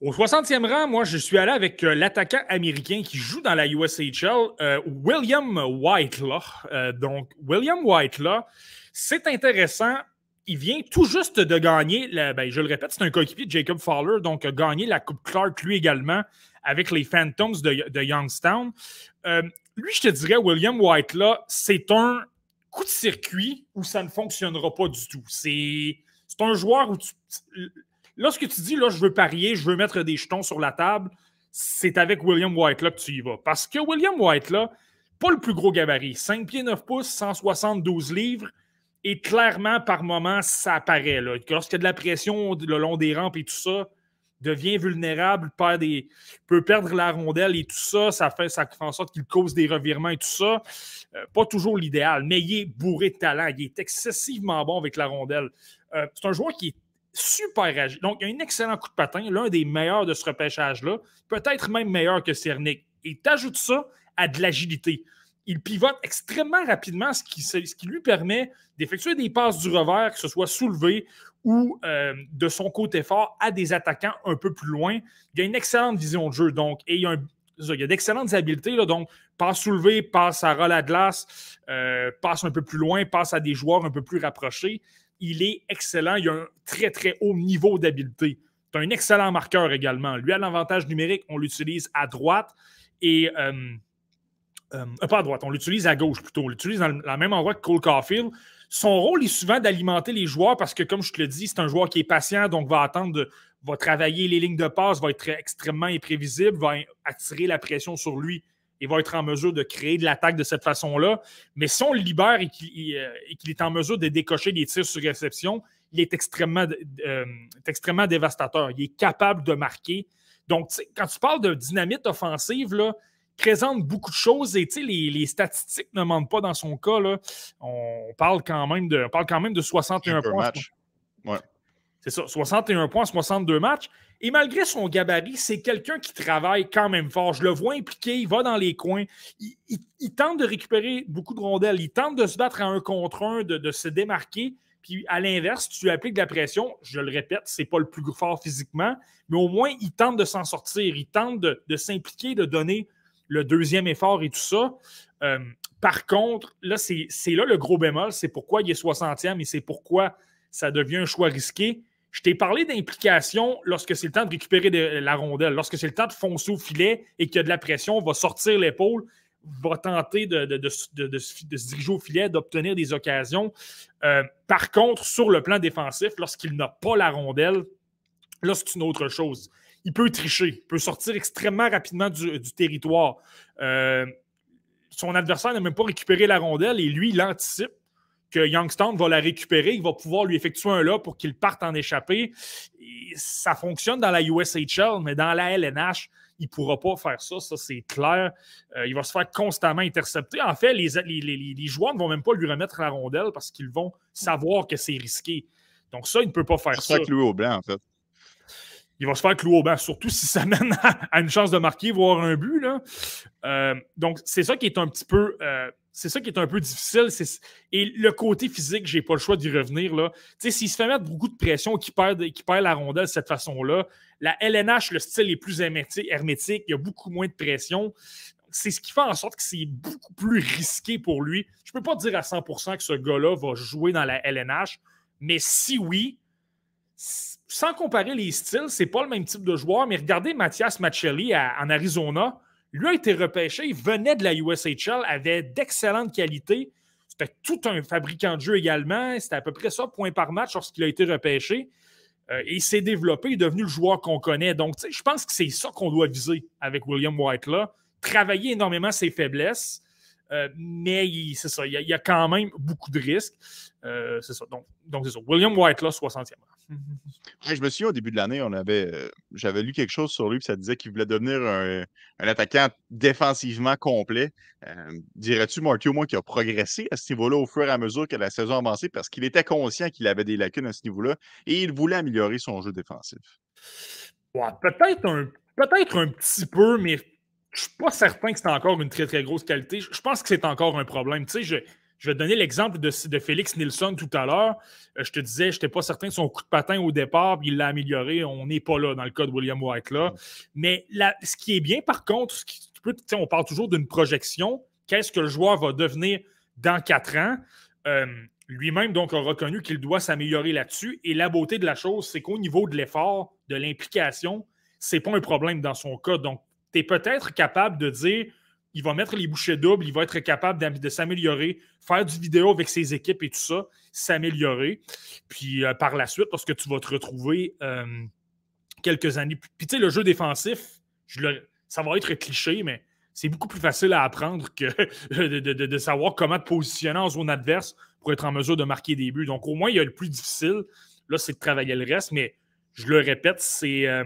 C: Au 60e rang, moi, je suis allé avec euh, l'attaquant américain qui joue dans la USHL, euh, William Whitelaw. donc, William Whitelaw, c'est intéressant. Il vient tout juste de gagner, ben, je le répète, c'est un coéquipier de Jacob Fowler, donc a gagné la Coupe Clark lui également avec les Phantoms de, Youngstown. lui, je te dirais, William Whitelaw, c'est un circuit où ça ne fonctionnera pas du tout. C'est un joueur où tu. Lorsque tu dis là, je veux parier, je veux mettre des jetons sur la table, c'est avec William White là que tu y vas. Parce que William White là, pas le plus gros gabarit, 5 pieds 9 pouces, 172 livres. et clairement, par moments, ça apparaît. Lorsqu'il y a de la pression le long des rampes et tout ça, devient vulnérable, perd des, peut perdre la rondelle et tout ça, ça fait, ça fait en sorte qu'il cause des revirements et tout ça. Euh, pas toujours l'idéal, mais il est bourré de talent. Il est excessivement bon avec la rondelle. Euh, c'est un joueur qui est super agile. Donc, il a un excellent coup de patin, l'un des meilleurs de ce repêchage-là, peut-être même meilleur que Cernic. Et t'ajoutes ça à de l'agilité. Il pivote extrêmement rapidement, ce qui, lui permet d'effectuer des passes du revers, que ce soit soulevé ou euh, de son côté fort à des attaquants un peu plus loin. Il a une excellente vision de jeu, donc, et il a, d'excellentes habiletés, donc passe soulevé, passe à ras à glace, euh, passe un peu plus loin, passe à des joueurs un peu plus rapprochés. Il est excellent, il a un très très haut niveau d'habileté. C'est un excellent marqueur également. Lui a l'avantage numérique, on l'utilise à droite et euh, pas à droite, on l'utilise à gauche plutôt. On l'utilise dans le même endroit que Cole Caulfield. Son rôle est souvent d'alimenter les joueurs parce que, comme je te le dis, c'est un joueur qui est patient, donc va attendre, va travailler les lignes de passe, va être extrêmement imprévisible, va attirer la pression sur lui et va être en mesure de créer de l'attaque de cette façon-là. Mais si on le libère et qu'il euh, est en mesure de décocher des tirs sur réception, il est extrêmement, euh, extrêmement dévastateur. Il est capable de marquer. Donc, quand tu parles de dynamite offensive, là, présente beaucoup de choses et les, les statistiques ne mentent pas dans son cas. Là. On, parle quand même de, parle quand même de 61 points. C'est ça, 61 points, 62 matchs. Et malgré son gabarit, c'est quelqu'un qui travaille quand même fort. Je le vois impliqué, il va dans les coins, il, tente de récupérer beaucoup de rondelles, il tente de se battre à un contre un, de, se démarquer. Puis à l'inverse, tu lui appliques de la pression, je le répète, c'est pas le plus fort physiquement, mais au moins il tente de s'en sortir, il tente de, de s'impliquer, de donner le deuxième effort et tout ça. Euh, par contre, là, c'est là le gros bémol. C'est pourquoi il est 60e et c'est pourquoi ça devient un choix risqué. Je t'ai parlé d'implication lorsque c'est le temps de récupérer la rondelle, lorsque c'est le temps de foncer au filet et qu'il y a de la pression, va sortir l'épaule, va tenter de, se diriger au filet, d'obtenir des occasions. Euh, par contre, sur le plan défensif, lorsqu'il n'a pas la rondelle, là, c'est une autre chose il peut tricher, il peut sortir extrêmement rapidement du, territoire. Euh, son adversaire n'a même pas récupéré la rondelle et lui, il anticipe que Youngstown va la récupérer, il va pouvoir lui effectuer un là pour qu'il parte en échappée. ça fonctionne dans la USHL, mais dans la LNH, il ne pourra pas faire ça, ça c'est clair. Euh, il va se faire constamment intercepter. En fait, les, les, joueurs ne vont même pas lui remettre la rondelle parce qu'ils vont savoir que c'est risqué. Donc ça, il ne peut pas faire ça.
A: C'est ça cloué au blanc, en fait
C: il va se faire clouer au banc, surtout si ça mène à, une chance de marquer, voire un but. Euh, donc, c'est ça qui est un petit peu. Euh, c'est ça qui est un peu difficile. Et le côté physique, j'ai pas le choix d'y revenir. Là. S'il se fait mettre beaucoup de pression, qu'il perd, perd la rondelle de cette façon-là, la LNH, le style est plus hermétique, il y a beaucoup moins de pression. C'est ce qui fait en sorte que c'est beaucoup plus risqué pour lui. Je peux pas dire à 100% que ce gars-là va jouer dans la LNH, mais si oui, sans comparer les styles, c'est pas le même type de joueur, mais regardez Mathias Machelli en Arizona. Lui a été repêché, il venait de la USHL, avait d'excellentes qualités. C'était tout un fabricant de jeu également. C'était à peu près ça, point par match, lorsqu'il a été repêché. Euh, il s'est développé, il est devenu le joueur qu'on connaît. Donc, je pense que c'est ça qu'on doit viser avec William White là. Travailler énormément ses faiblesses, euh, mais c'est ça, il y, a, quand même beaucoup de risques. Euh, c'est ça. Donc, donc c'est ça. William White là, 60e
A: je me souviens au début de l'année, on avait, euh, j'avais lu quelque chose sur lui, puis ça disait qu'il voulait devenir un, attaquant défensivement complet. Euh, dirais-tu, Marty, au moins, qu'il a progressé à ce niveau-là au fur et à mesure que la saison avancée, parce qu'il était conscient qu'il avait des lacunes à ce niveau-là et il voulait améliorer son jeu défensif?
C: peut-être un, peut-être un petit peu, mais je suis pas certain que c'est encore une très, très grosse qualité. Je pense que c'est encore un problème. Tu sais, je, vais te donner l'exemple de, Félix Nilsson tout à l'heure. Euh, je te disais, je n'étais pas certain de son coup de patin au départ, puis il l'a amélioré. On n'est pas là dans le cas de William White là. Mais ce qui est bien, par contre, ce qui, on parle toujours d'une projection. Qu'est-ce que le joueur va devenir dans quatre ans? Euh, lui-même, donc, a reconnu qu'il doit s'améliorer là-dessus. Et la beauté de la chose, c'est qu'au niveau de l'effort, de l'implication, ce n'est pas un problème dans son cas. Donc, tu es peut-être capable de dire il va mettre les bouchées doubles, il va être capable de, s'améliorer, faire du vidéo avec ses équipes et tout ça, s'améliorer. Puis euh, par la suite, lorsque tu vas te retrouver euh, quelques années. Puis tu sais, le jeu défensif, ça va être cliché, mais c'est beaucoup plus facile à apprendre que de, savoir comment te positionner en zone adverse pour être en mesure de marquer des buts. Donc, au moins, il y a le plus difficile. Là, c'est de travailler le reste, mais je le répète, c'est. Euh,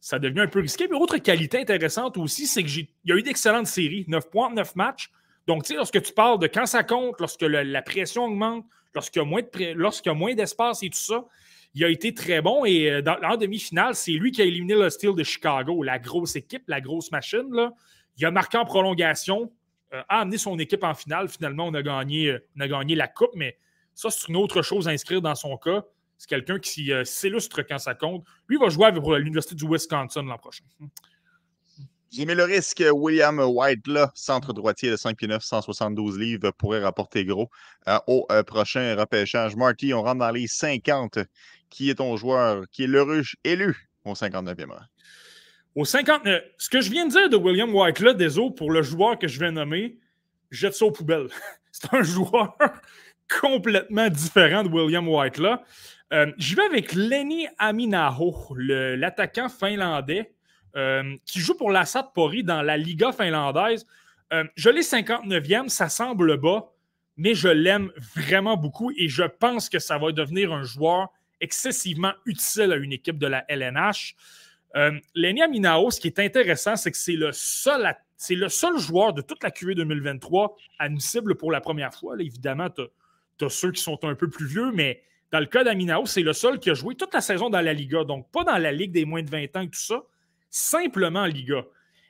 C: ça devient un peu risqué. Mais autre qualité intéressante aussi, c'est qu'il y a eu d'excellentes séries. 9 points, 9 matchs. Donc, tu sais, lorsque tu parles de quand ça compte, lorsque la pression augmente, lorsqu'il y a moins d'espace et tout ça, il a été très bon. Et euh, en demi-finale, c'est lui qui a éliminé le Steel de Chicago, la grosse équipe, la grosse machine. Là. Il a marqué en prolongation, euh, a amené son équipe en finale. Finalement, on a gagné, euh, on a gagné la Coupe, mais ça, c'est une autre chose à inscrire dans son cas. C'est quelqu'un qui euh, s'illustre quand ça compte. Lui va jouer pour l'Université du Wisconsin l'an prochain.
A: J'ai mis le risque. William White, là, centre droitier de 5 pieds 9, 172 livres, pourrait rapporter gros au prochain repêchage. Marty, on rentre dans les 50. Qui est ton joueur qui est l'heureux élu au 59e rang?
C: Au 59, ce que je viens de dire de William White, là, désolé pour le joueur que je viens de nommer, jette ça aux poubelles. C'est un joueur complètement différent de William White, là. Euh, J'y vais avec Lenny Aminaho, l'attaquant finlandais euh, qui joue pour l'Assad Pori dans la Liga finlandaise. Euh, je l'ai 59e, ça semble bas, mais je l'aime vraiment beaucoup et je pense que ça va devenir un joueur excessivement utile à une équipe de la LNH. Euh, Lenny Aminaho, ce qui est intéressant, c'est que c'est le seul c'est le seul joueur de toute la QV 2023 admissible pour la première fois. évidemment, tu as, ceux qui sont un peu plus vieux, mais dans le cas d'Aminao, c'est le seul qui a joué toute la saison dans la Liga. Donc, pas dans la Ligue des moins de 20 ans et tout ça, simplement en Liga.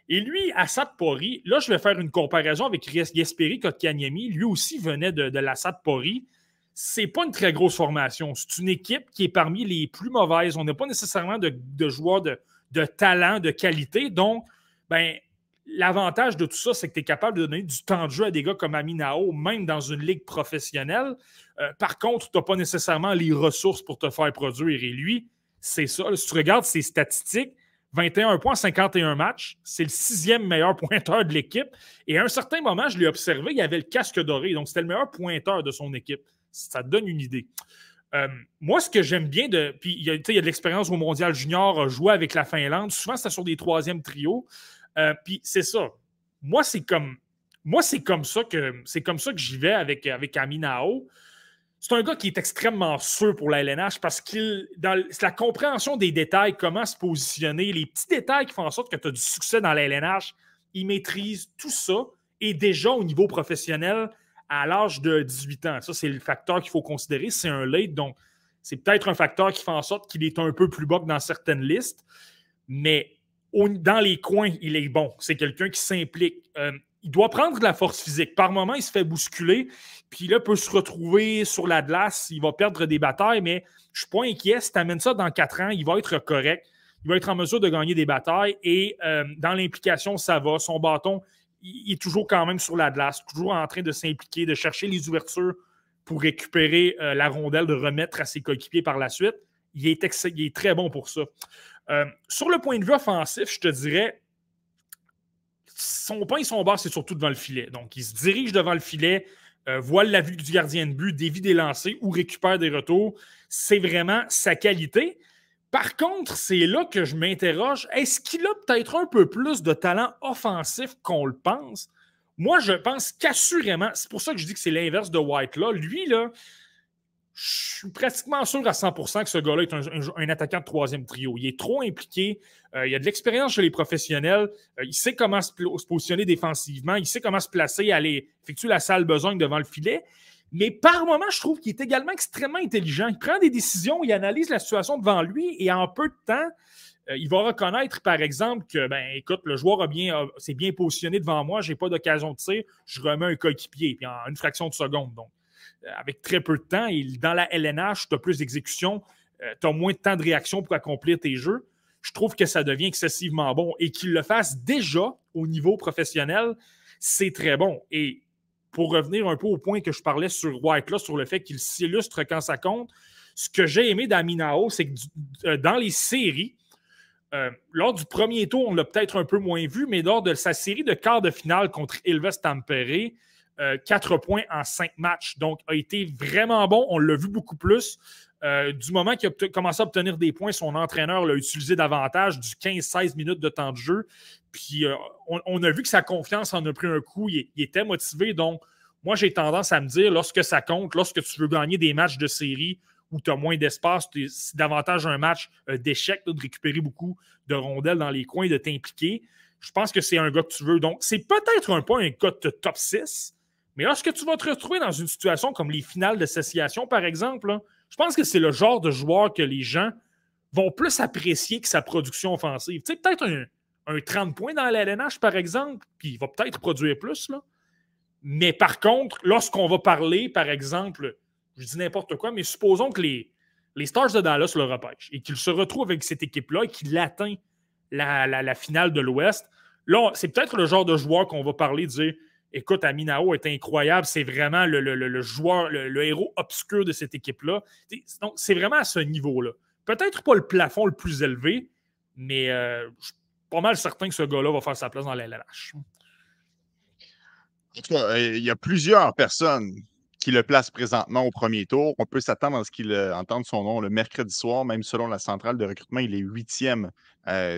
C: Et lui, Assad Pori, là, je vais faire une comparaison avec Yesperi Kotkaniemi. Lui aussi venait de, de l'Assad Pori. C'est pas une très grosse formation. C'est une équipe qui est parmi les plus mauvaises. On n'a pas nécessairement de, de joueurs de, de talent, de qualité. Donc, ben, l'avantage de tout ça, c'est que tu es capable de donner du temps de jeu à des gars comme Aminao, même dans une ligue professionnelle. Euh, par contre, tu n'as pas nécessairement les ressources pour te faire produire. Et lui, c'est ça. Si tu regardes ses statistiques, 21 points, 51 matchs, c'est le sixième meilleur pointeur de l'équipe. Et à un certain moment, je l'ai observé, il avait le casque doré. Donc, c'était le meilleur pointeur de son équipe. Ça te donne une idée. Euh, moi, ce que j'aime bien de. Puis, il y a, de l'expérience au Mondial Junior, jouer avec la Finlande. Souvent, c'est sur des troisièmes trios. Euh, puis, c'est ça. Moi, c'est comme. C'est comme ça que c'est comme ça que j'y vais avec, avec Aminao. C'est un gars qui est extrêmement sûr pour la LNH parce qu'il dans la compréhension des détails, comment se positionner, les petits détails qui font en sorte que tu as du succès dans la LNH, il maîtrise tout ça. Et déjà au niveau professionnel, à l'âge de 18 ans. Ça, c'est le facteur qu'il faut considérer. C'est un late, donc c'est peut-être un facteur qui fait en sorte qu'il est un peu plus bas que dans certaines listes, mais dans les coins, il est bon. C'est quelqu'un qui s'implique. Euh, il doit prendre de la force physique. Par moment, il se fait bousculer, puis là, peut se retrouver sur la glace. Il va perdre des batailles, mais je ne suis pas inquiet. Si tu amènes ça dans quatre ans, il va être correct. Il va être en mesure de gagner des batailles et euh, dans l'implication, ça va. Son bâton, il est toujours quand même sur la glace, toujours en train de s'impliquer, de chercher les ouvertures pour récupérer euh, la rondelle, de remettre à ses coéquipiers par la suite. Il est, très bon pour ça. Euh, sur le point de vue offensif, je te dirais, son pain et son bar, c'est surtout devant le filet. Donc, il se dirige devant le filet, euh, voit la vue du gardien de but, dévie des lancers ou récupère des retours. C'est vraiment sa qualité. Par contre, c'est là que je m'interroge. Est-ce qu'il a peut-être un peu plus de talent offensif qu'on le pense? Moi, je pense qu'assurément, c'est pour ça que je dis que c'est l'inverse de White là. Lui, là, je suis pratiquement sûr à 100% que ce gars-là est un, attaquant de troisième trio. Il est trop impliqué. Euh, il a de l'expérience chez les professionnels. Euh, il sait comment se, positionner défensivement. Il sait comment se placer, aller effectuer la sale besogne devant le filet. Mais par moment, je trouve qu'il est également extrêmement intelligent. Il prend des décisions, il analyse la situation devant lui et en peu de temps, euh, il va reconnaître, par exemple, que, ben, écoute, le joueur s'est bien positionné devant moi, je n'ai pas d'occasion de tir, je remets un coéquipier, puis en une fraction de seconde. Donc, avec très peu de temps, et dans la LNH, tu as plus d'exécution, euh, tu as moins de temps de réaction pour accomplir tes jeux. Je trouve que ça devient excessivement bon. Et qu'il le fasse déjà au niveau professionnel, c'est très bon. Et pour revenir un peu au point que je parlais sur White, là, sur le fait qu'il s'illustre quand ça compte, ce que j'ai aimé d'Aminao, c'est que euh, dans les séries, euh, lors du premier tour, on l'a peut-être un peu moins vu, mais lors de sa série de quarts de finale contre Ilves Tampere, euh, 4 points en 5 matchs. Donc, a été vraiment bon. On l'a vu beaucoup plus. Euh, du moment qu'il a commencé à obtenir des points, son entraîneur l'a utilisé davantage, du 15-16 minutes de temps de jeu. puis on, a vu que sa confiance en a pris un coup. Il, était motivé. Donc, moi, j'ai tendance à me dire, lorsque ça compte, lorsque tu veux gagner des matchs de série où tu as moins d'espace, c'est davantage un match d'échec, de récupérer beaucoup de rondelles dans les coins, de t'impliquer. Je pense que c'est un gars que tu veux. Donc, c'est peut-être un peu un gars de top 6, mais lorsque tu vas te retrouver dans une situation comme les finales d'association, par exemple, je pense que c'est le genre de joueur que les gens vont plus apprécier que sa production offensive. Tu sais, peut-être un, 30 points dans la LNH, par exemple, puis il va peut-être produire plus. Là. Mais par contre, lorsqu'on va parler, par exemple, je dis n'importe quoi, mais supposons que les, les Stars de Dallas le repêchent et qu'il se retrouve avec cette équipe-là et qu'il atteint la, la, finale de l'Ouest. Là, c'est peut-être le genre de joueur qu'on va parler, dire écoute, Aminao est incroyable, c'est vraiment le, joueur, le, héros obscur de cette équipe-là. Donc, c'est vraiment à ce niveau-là. Peut-être pas le plafond le plus élevé, mais euh, je suis pas mal certain que ce gars-là va faire sa place dans la LLH.
A: En tout cas, euh, il y a plusieurs personnes qui le placent présentement au premier tour. On peut s'attendre à ce qu'il euh, entende son nom le mercredi soir, même selon la centrale de recrutement, il est huitième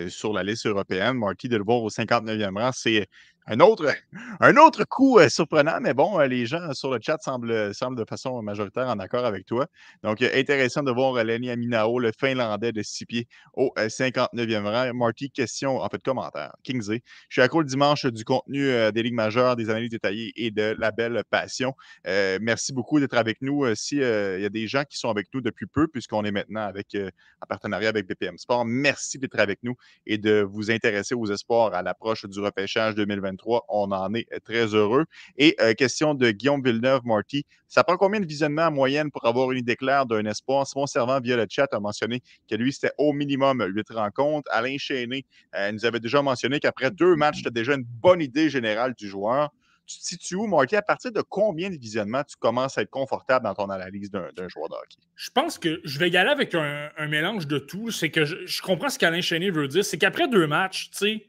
A: sur la liste européenne. Marty de le voir au 59e rang, c'est un autre, un autre coup euh, surprenant, mais bon, euh, les gens sur le chat semblent, semblent de façon majoritaire en accord avec toi. Donc, euh, intéressant de voir Lenny Aminao, le Finlandais de 6 pieds, au 59e rang. Marty, question, en fait, commentaire. Kingsley, je suis accro le dimanche du contenu des ligues majeures, des analyses détaillées et de la belle passion. merci beaucoup d'être avec nous. S'il y a des gens qui sont avec nous depuis peu, puisqu'on est maintenant avec, en partenariat avec BPM Sport, merci d'être avec nous et de vous intéresser aux espoirs à l'approche du repêchage 2023 on en est très heureux. Et euh, question de Guillaume Villeneuve, Marty, ça prend combien de visionnements en moyenne pour avoir une idée claire d'un espoir? Simon Servant, via le chat, a mentionné que lui, c'était au minimum 8 rencontres. Alain Chéné euh, nous avait déjà mentionné qu'après deux matchs, tu as déjà une bonne idée générale du joueur. Situes où, Marty? À partir de combien de visionnements tu commences à être confortable dans ton analyse d'un joueur de hockey?
C: Je pense que je vais y aller avec un, mélange de tout. C'est que je, comprends ce qu'Alain Chéné veut dire. C'est qu'après deux matchs, tu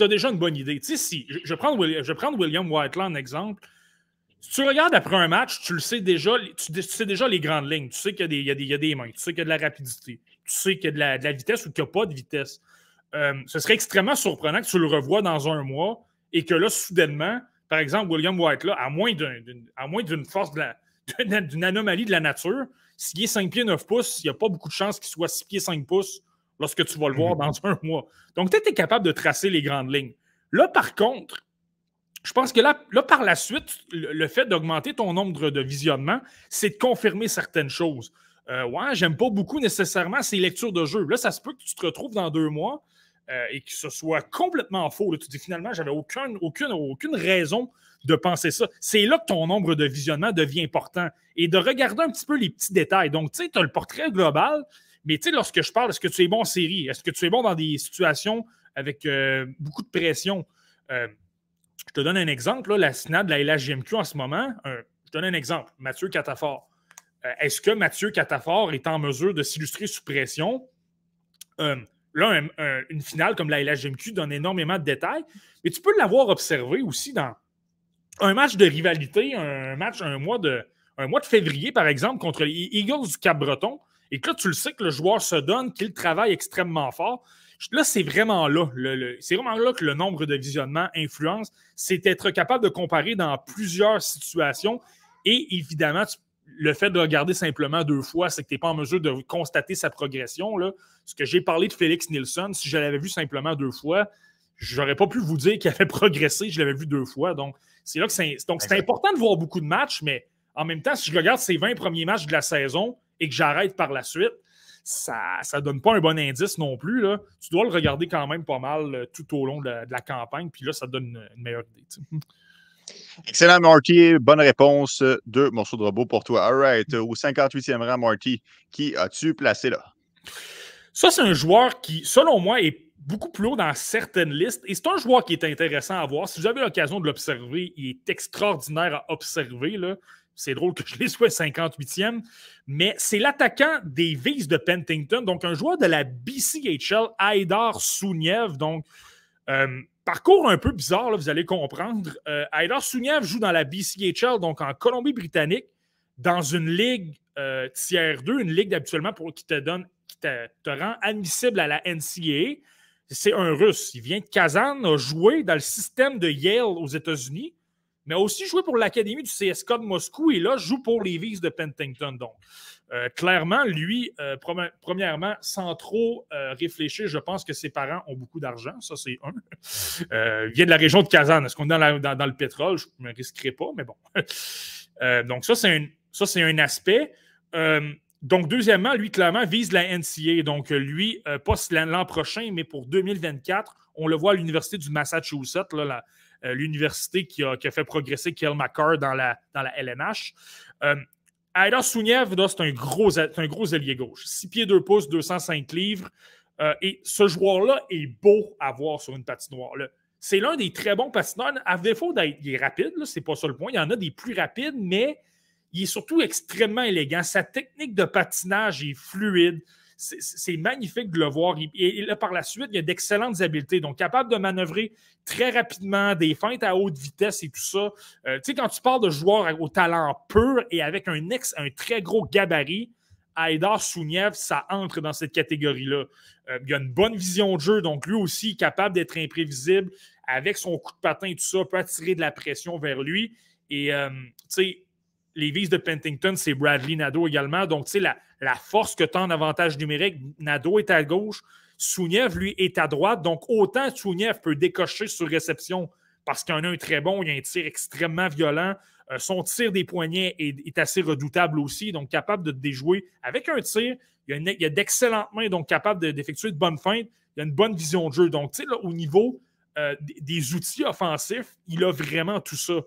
C: as déjà une bonne idée. Si, je, vais prendre William, Whiteland en exemple. Si tu regardes après un match, tu le sais déjà, tu, sais déjà les grandes lignes. Tu sais qu'il y, a des mains, tu sais qu'il y a de la rapidité, tu sais qu'il y a de la, de la vitesse ou qu'il n'y a pas de vitesse. Euh, ce serait extrêmement surprenant que tu le revois dans un mois et que là, soudainement, par exemple, William White, à moins d'une force d'une anomalie de la nature, s'il est 5 pieds 9 pouces, il n'y a pas beaucoup de chances qu'il soit 6 pieds 5 pouces lorsque tu vas le voir dans un mois. Donc, tu es capable de tracer les grandes lignes. Là, par contre, je pense que là, là par la suite, le, fait d'augmenter ton nombre de visionnements, c'est de confirmer certaines choses. Euh, ouais, j'aime pas beaucoup nécessairement ces lectures de jeu. Là, ça se peut que tu te retrouves dans deux mois euh, et que ce soit complètement faux. tu dis finalement, j'avais aucune, aucune, aucune raison de penser ça. C'est là que ton nombre de visionnements devient important et de regarder un petit peu les petits détails. Donc, tu sais, tu as le portrait global, mais tu sais, lorsque je parle, est-ce que tu es bon en série? Est-ce que tu es bon dans des situations avec euh, beaucoup de pression? Euh, je te donne un exemple, la SNAD de la LHGMQ en ce moment. je te donne un exemple. Mathieu Catafort. Est-ce que Mathieu Catafort est en mesure de s'illustrer sous pression? Là, une finale comme la LHGMQ donne énormément de détails, mais tu peux l'avoir observé aussi dans un match de rivalité, un match, un mois de, un mois de février, par exemple, contre les Eagles du Cap-Breton et que là, tu le sais que le joueur se donne, qu'il travaille extrêmement fort. Là, c'est vraiment là. c'est vraiment là que le nombre de visionnements influence. C'est être capable de comparer dans plusieurs situations. Et évidemment, le fait de regarder simplement deux fois, c'est que tu n'es pas en mesure de constater sa progression. Là. Ce que j'ai parlé de Félix Nielsen, si je l'avais vu simplement deux fois, je n'aurais pas pu vous dire qu'il avait progressé, je l'avais vu deux fois. Donc, c'est là que c'est. Donc, c'est important de voir beaucoup de matchs, mais en même temps, si je regarde ces 20 premiers matchs de la saison, et que j'arrête par la suite, ça ne donne pas un bon indice non plus. Là. Tu dois le regarder quand même pas mal euh, tout au long de, la campagne, puis là, ça donne une, meilleure idée.
A: Excellent, Marty. Bonne réponse. Deux morceaux de robot pour toi. All right. Au 58e rang, Marty, qui as-tu placé là?
C: Ça, c'est un joueur qui, selon moi, est beaucoup plus haut dans certaines listes. Et c'est un joueur qui est intéressant à voir. Si vous avez l'occasion de l'observer, il est extraordinaire à observer. Là. C'est drôle que je l'ai soit 58e, mais c'est l'attaquant des Vies de Pentington, donc un joueur de la BCHL, Aïdar Souniev. Donc, euh, parcours un peu bizarre, vous allez comprendre. Euh, Aïdar Souniev joue dans la BCHL, donc en Colombie-Britannique, dans une ligue euh, tiers 2, une ligue habituellement pour, qui te donne, qui te, rend admissible à la NCAA. c'est un Russe. Il vient de Kazan, a joué dans le système de Yale aux États-Unis, mais a aussi joué pour l'Académie du CSK de Moscou et là, joue pour les Leafs de Pentington. Donc, euh, clairement, lui, euh, premièrement, sans trop euh, réfléchir, je pense que ses parents ont beaucoup d'argent. Ça, c'est un. il vient de la région de Kazan. Est-ce qu'on est dans, le pétrole? Je ne me risquerai pas, mais bon. donc, ça, c'est un, un aspect. donc, deuxièmement, lui, clairement, vise la NCA. Donc, lui, pas l'an prochain, mais pour 2024, on le voit à l'Université du Massachusetts, l'université qui a, fait progresser Kel McCarr dans la, dans la LNH. Aida Souniev, c'est un gros, un ailier gauche. 6 pieds 2 pouces, 205 livres. Euh, et ce joueur-là est beau à voir sur une patinoire. C'est l'un des très bons patineurs. À défaut d'être rapide, c'est pas ça le point. Il y en a des plus rapides, mais il est surtout extrêmement élégant. Sa technique de patinage est fluide c'est magnifique de le voir. Et, là, par la suite, il a d'excellentes habiletés. Donc, capable de manœuvrer très rapidement, des feintes à haute vitesse et tout ça. Euh, tu sais, quand tu parles de joueurs au talent pur et avec un, ex, un très gros gabarit, Aïdar Souniev, ça entre dans cette catégorie-là. Euh, il a une bonne vision de jeu, donc lui aussi capable d'être imprévisible avec son coup de patin et tout ça, peut attirer de la pression vers lui. Et, euh, les vis de Pentington, c'est Bradley Nadeau également. Donc, tu sais, la, la force que tu as en avantage numérique, Nadeau est à gauche, Souniev, lui, est à droite. Donc, autant Souniev peut décocher sur réception parce qu'il en a un très bon, il a un tir extrêmement violent. Euh, son tir des poignets est, assez redoutable aussi, donc capable de déjouer avec un tir. Il y a, d'excellentes mains, donc capable d'effectuer de, bonnes feintes. Il a une bonne vision de jeu. Donc, tu sais, au niveau euh, des outils offensifs, il a vraiment tout ça.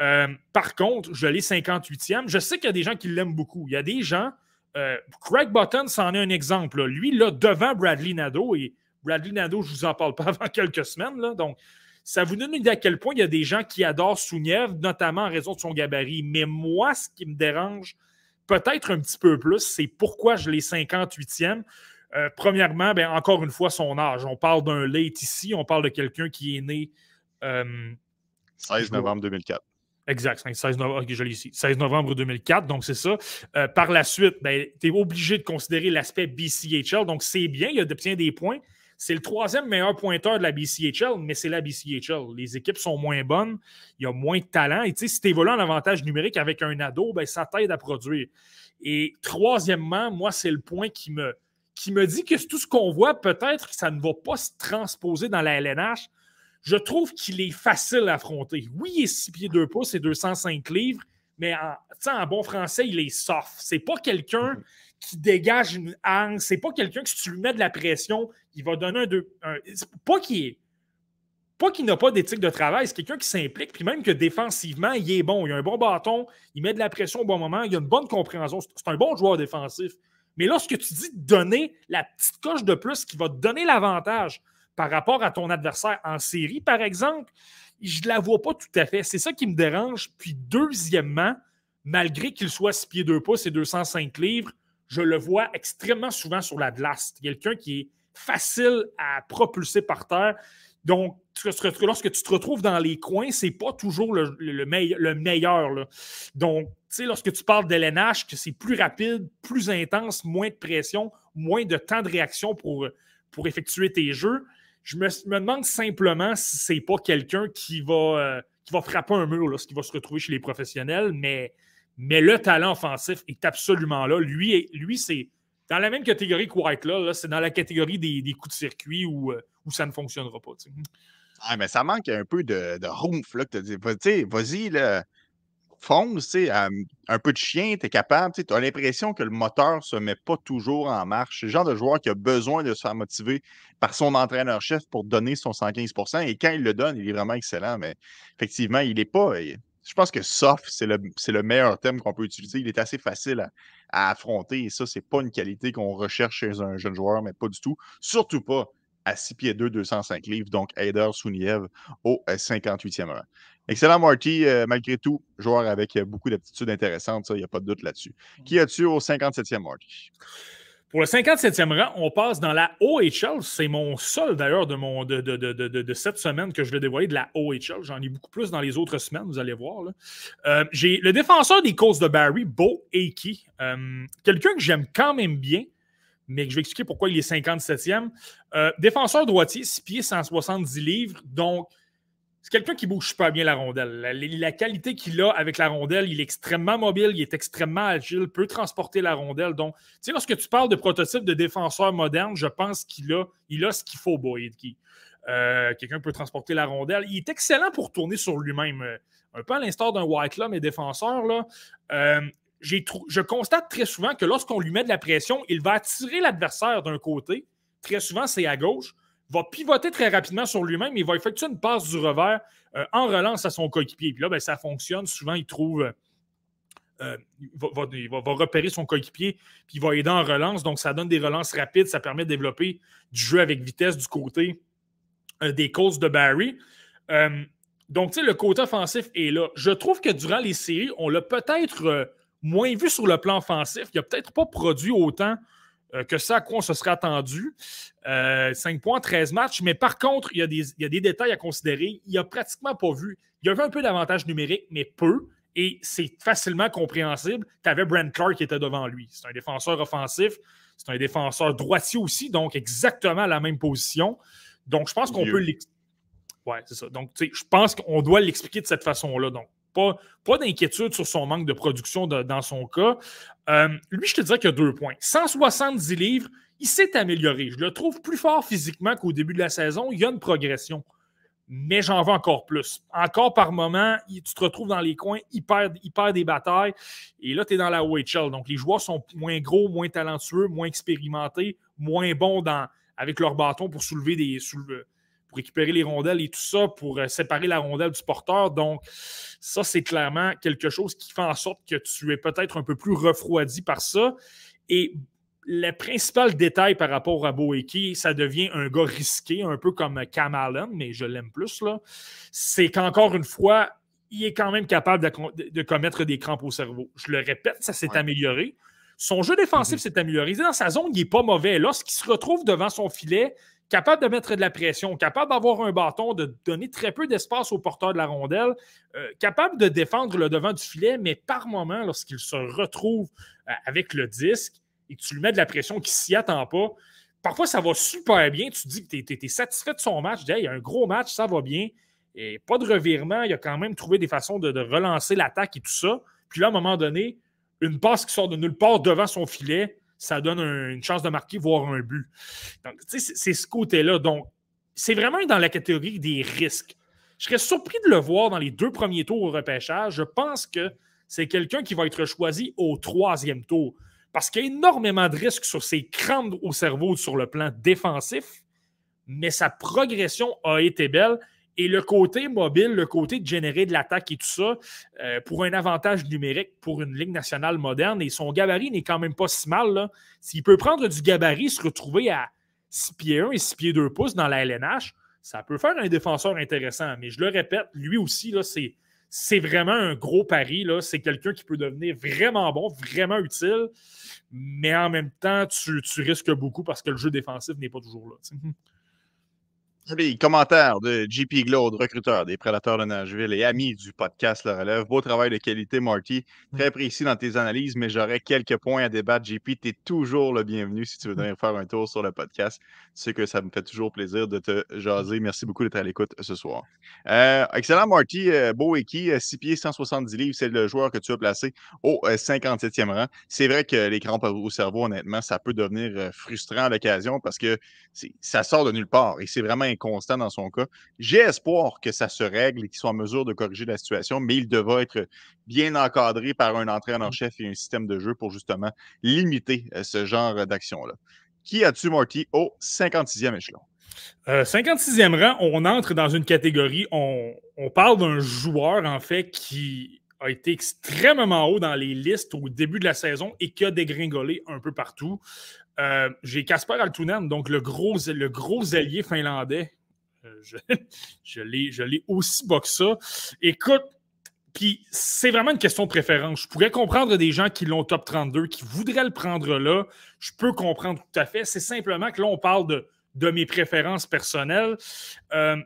C: Euh, par contre, je l'ai 58e. Je sais qu'il y a des gens qui l'aiment beaucoup. Il y a des gens. Euh, Craig Button, c'en est un exemple. Lui, là, devant Bradley Nadeau, et Bradley Nadeau, je ne vous en parle pas avant quelques semaines. Là, donc, ça vous donne une idée à quel point il y a des gens qui adorent Souniev, notamment en raison de son gabarit. Mais moi, ce qui me dérange peut-être un petit peu plus, c'est pourquoi je l'ai 58e. Euh, premièrement, ben, encore une fois, son âge. On parle d'un late ici, on parle de quelqu'un qui est né.
A: 16 novembre 2004.
C: Exact, 16 novembre, je 16 novembre 2004, donc c'est ça. Euh, par la suite, ben, tu es obligé de considérer l'aspect BCHL, donc c'est bien, il obtient des points. C'est le troisième meilleur pointeur de la BCHL, mais c'est la BCHL. Les équipes sont moins bonnes, il y a moins de talent. Et si tu évolues en avantage numérique avec un ado, ben, ça t'aide à produire. Et troisièmement, moi, c'est le point qui me, qui me dit que tout ce qu'on voit, peut-être que ça ne va pas se transposer dans la LNH, je trouve qu'il est facile à affronter. Oui, il est 6 pieds 2 pouces et 205 livres, mais en, en bon français, il est soft. C'est pas quelqu'un mhm. qui dégage une hangue, c'est pas quelqu'un que si tu lui mets de la pression, il va donner un. Deux, pas qu'il est. Pas qu'il n'a pas d'éthique de travail, c'est quelqu'un qui s'implique, puis même que défensivement, il est bon. Il a un bon bâton, il met de la pression au bon moment, il a une bonne compréhension. C'est un bon joueur défensif. Mais lorsque tu dis donner la petite coche de plus qui va te donner l'avantage, par rapport à ton adversaire en série, par exemple, je ne la vois pas tout à fait. C'est ça qui me dérange. Puis, deuxièmement, malgré qu'il soit 6 pieds 2 pouces et 205 livres, je le vois extrêmement souvent sur la glace. Quelqu'un qui est facile à propulser par terre. Donc, lorsque tu te retrouves dans les coins, c'est pas toujours le, meilleur. Donc, tu sais, lorsque tu parles d'LNH, que c'est plus rapide, plus intense, moins de pression, moins de temps de réaction pour, pour effectuer tes jeux, je me, demande simplement si c'est pas quelqu'un qui va, euh, qui va frapper un mur, lorsqu'il va se retrouver chez les professionnels, mais, mais le talent offensif est absolument là. Lui, lui c'est dans la même catégorie que White, là, c'est dans la catégorie des, coups de circuit où, euh, où ça ne fonctionnera pas.
A: Ah, mais ça manque un peu de, de là, que tu vas-y, là fonce, un peu de chien, tu es capable, tu as l'impression que le moteur ne se met pas toujours en marche. C'est le genre de joueur qui a besoin de se faire motiver par son entraîneur-chef pour donner son 115% et quand il le donne, il est vraiment excellent, mais effectivement, il n'est pas. Je pense que soft, c'est le, le, meilleur thème qu'on peut utiliser. Il est assez facile à, affronter et ça, c'est pas une qualité qu'on recherche chez un jeune joueur, mais pas du tout. Surtout pas à 6 pieds 2, 205 livres, donc Aider Souniev au 58e rang. Excellent, Marty. Euh, malgré tout, joueur avec euh, beaucoup d'aptitudes intéressantes, il n'y a pas de doute là-dessus. Qui as-tu au 57e, Marty?
C: Pour le 57e rang, on passe dans la OHL. C'est mon seul d'ailleurs de, mon, de, de, de, cette semaine que je vais dévoiler de la OHL. J'en ai beaucoup plus dans les autres semaines, vous allez voir. Euh, j'ai le défenseur des causes de Barry, Bo Akey. quelqu'un que j'aime quand même bien mais je vais expliquer pourquoi il est 57e. Euh, défenseur droitier, 6 pieds, 170 livres. Donc, c'est quelqu'un qui bouge super bien la rondelle. La, qualité qu'il a avec la rondelle, il est extrêmement mobile, il est extrêmement agile, peut transporter la rondelle. Donc, tu sais, lorsque tu parles de prototype de défenseur moderne, je pense qu'il a, il a ce qu'il faut, Boydki. Euh, quelqu'un peut transporter la rondelle. Il est excellent pour tourner sur lui-même. Euh, un peu à l'instar d'un White mais défenseur. Là. Euh, je constate très souvent que lorsqu'on lui met de la pression, il va attirer l'adversaire d'un côté. Très souvent, c'est à gauche. Va pivoter très rapidement sur lui-même. Il va effectuer une passe du revers en relance à son coéquipier. Puis là, ben, ça fonctionne. Souvent, il trouve. il, va, repérer son coéquipier, puis il va aider en relance. Donc, ça donne des relances rapides. Ça permet de développer du jeu avec vitesse du côté euh, des causes de Barry. Euh, donc, tu sais, le côté offensif est là. Je trouve que durant les séries, on l'a peut-être euh, moins vu sur le plan offensif. Il n'a peut-être pas produit autant que ça à quoi on se serait attendu? 5 points, 13 matchs. Mais par contre, il y, a des, il y, a des, détails à considérer. Il n'a pratiquement pas vu. Il y avait un peu d'avantage numérique, mais peu. Et c'est facilement compréhensible. Tu avais Brent Clark qui était devant lui. C'est un défenseur offensif. C'est un défenseur droitier aussi, donc exactement la même position. Donc, je pense qu'on peut l'expliquer. Ouais, c'est ça. Donc, je pense qu'on doit l'expliquer de cette façon-là. Donc, pas, d'inquiétude sur son manque de production dans son cas. Euh, lui, je te dirais qu'il a deux points. 170 livres, il s'est amélioré. Je le trouve plus fort physiquement qu'au début de la saison. Il y a une progression. Mais j'en veux encore plus. Encore par moment, tu te retrouves dans les coins, il perd, des batailles. Et là, tu es dans la OHL. Donc, les joueurs sont moins gros, moins talentueux, moins expérimentés, moins bons avec leur bâton pour soulever des. Récupérer les rondelles et tout ça, pour euh, séparer la rondelle du porteur. Donc, ça, c'est clairement quelque chose qui fait en sorte que tu es peut-être un peu plus refroidi par ça. Et le principal détail par rapport à Boeki, ça devient un gars risqué, un peu comme Cam Allen, mais je l'aime plus, là. C'est qu'encore une fois, il est quand même capable de, commettre des crampes au cerveau. Je le répète, ça s'est amélioré. Son jeu défensif mhm. s'est amélioré. Dans sa zone, il n'est pas mauvais. Lorsqu'il se retrouve devant son filet, capable de mettre de la pression, capable d'avoir un bâton, de donner très peu d'espace au porteur de la rondelle, euh, capable de défendre le devant du filet, mais par moment, lorsqu'il se retrouve euh, avec le disque et que tu lui mets de la pression qui ne s'y attend pas, parfois ça va super bien. Tu dis que tu es, satisfait de son match. Tu il y a un gros match, ça va bien. Et pas de revirement. Il a quand même trouvé des façons de, de relancer l'attaque et tout ça. Puis là, à un moment donné, une passe qui sort de nulle part devant son filet, ça donne une chance de marquer, voire un but. Donc, c'est ce côté-là. Donc, c'est vraiment dans la catégorie des risques. Je serais surpris de le voir dans les deux premiers tours au repêchage. Je pense que c'est quelqu'un qui va être choisi au troisième tour. Parce qu'il y a énormément de risques sur ses crampes au cerveau sur le plan défensif, mais sa progression a été belle. Et le côté mobile, le côté de générer de l'attaque et tout ça, euh, pour un avantage numérique pour une Ligue nationale moderne, et son gabarit n'est quand même pas si mal. S'il peut prendre du gabarit, se retrouver à 6 pieds 1 et 6 pieds 2 pouces dans la LNH, ça peut faire un défenseur intéressant. Mais je le répète, lui aussi, c'est, vraiment un gros pari. C'est quelqu'un qui peut devenir vraiment bon, vraiment utile, mais en même temps, tu, tu risques beaucoup parce que le jeu défensif n'est pas toujours là.
A: Les commentaires de JP Glaude, recruteur des Prédateurs de Nashville et ami du podcast Le Relève. Beau travail de qualité, Marty. Très précis dans tes analyses, mais j'aurais quelques points à débattre. JP, tu es toujours le bienvenu si tu veux venir faire un tour sur le podcast. Tu sais que ça me fait toujours plaisir de te jaser. Merci beaucoup d'être à l'écoute ce soir. Euh, excellent, Marty. Euh, beau et qui, 6 pieds, 170 livres, c'est le joueur que tu as placé au 57e euh, rang. C'est vrai que les crampes au cerveau, honnêtement, ça peut devenir frustrant à l'occasion parce que ça sort de nulle part et c'est vraiment constant dans son cas. J'ai espoir que ça se règle et qu'il soit en mesure de corriger la situation, mais il devra être bien encadré par un entraîneur-chef et un système de jeu pour justement limiter euh, ce genre d'action-là. Qui as-tu, Marty, au 56e échelon?
C: 56e euh, rang, on entre dans une catégorie, on, on parle d'un joueur, en fait, qui a été extrêmement haut dans les listes au début de la saison et qui a dégringolé un peu partout. Euh, j'ai Casper Altunen, donc le gros, le gros allié finlandais. Euh, je, je l'ai aussi bas que ça. Écoute, puis c'est vraiment une question de préférence. Je pourrais comprendre des gens qui l'ont top 32, qui voudraient le prendre là. Je peux comprendre tout à fait. C'est simplement que là, on parle de, de mes préférences personnelles. Euh,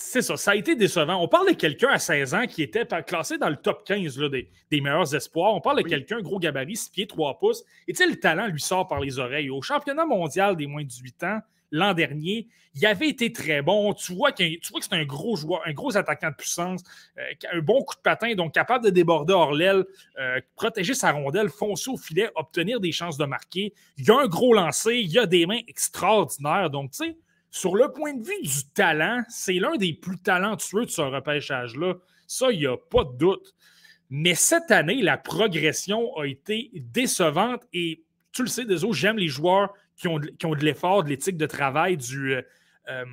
C: c'est ça, ça a été décevant. On parle de quelqu'un à 16 ans qui était classé dans le top 15 des, meilleurs espoirs. On parle de quelqu'un, gros gabarit, 6 pieds, 3 pouces. Et tu sais, le talent lui sort par les oreilles. Au championnat mondial des moins de 18 ans, l'an dernier, il avait été très bon. Tu vois, que c'est un gros joueur, un gros attaquant de puissance, euh, un bon coup de patin, donc capable de déborder hors l'aile, euh, protéger sa rondelle, foncer au filet, obtenir des chances de marquer. Il y a un gros lancer, il y a des mains extraordinaires. Donc, tu sais, sur le point de vue du talent, c'est l'un des plus talentueux de ce repêchage-là. Ça, il n'y a pas de doute. Mais cette année, la progression a été décevante et tu le sais, désolé, j'aime les joueurs qui ont, qui ont de l'effort, de l'éthique de travail, du, euh, euh,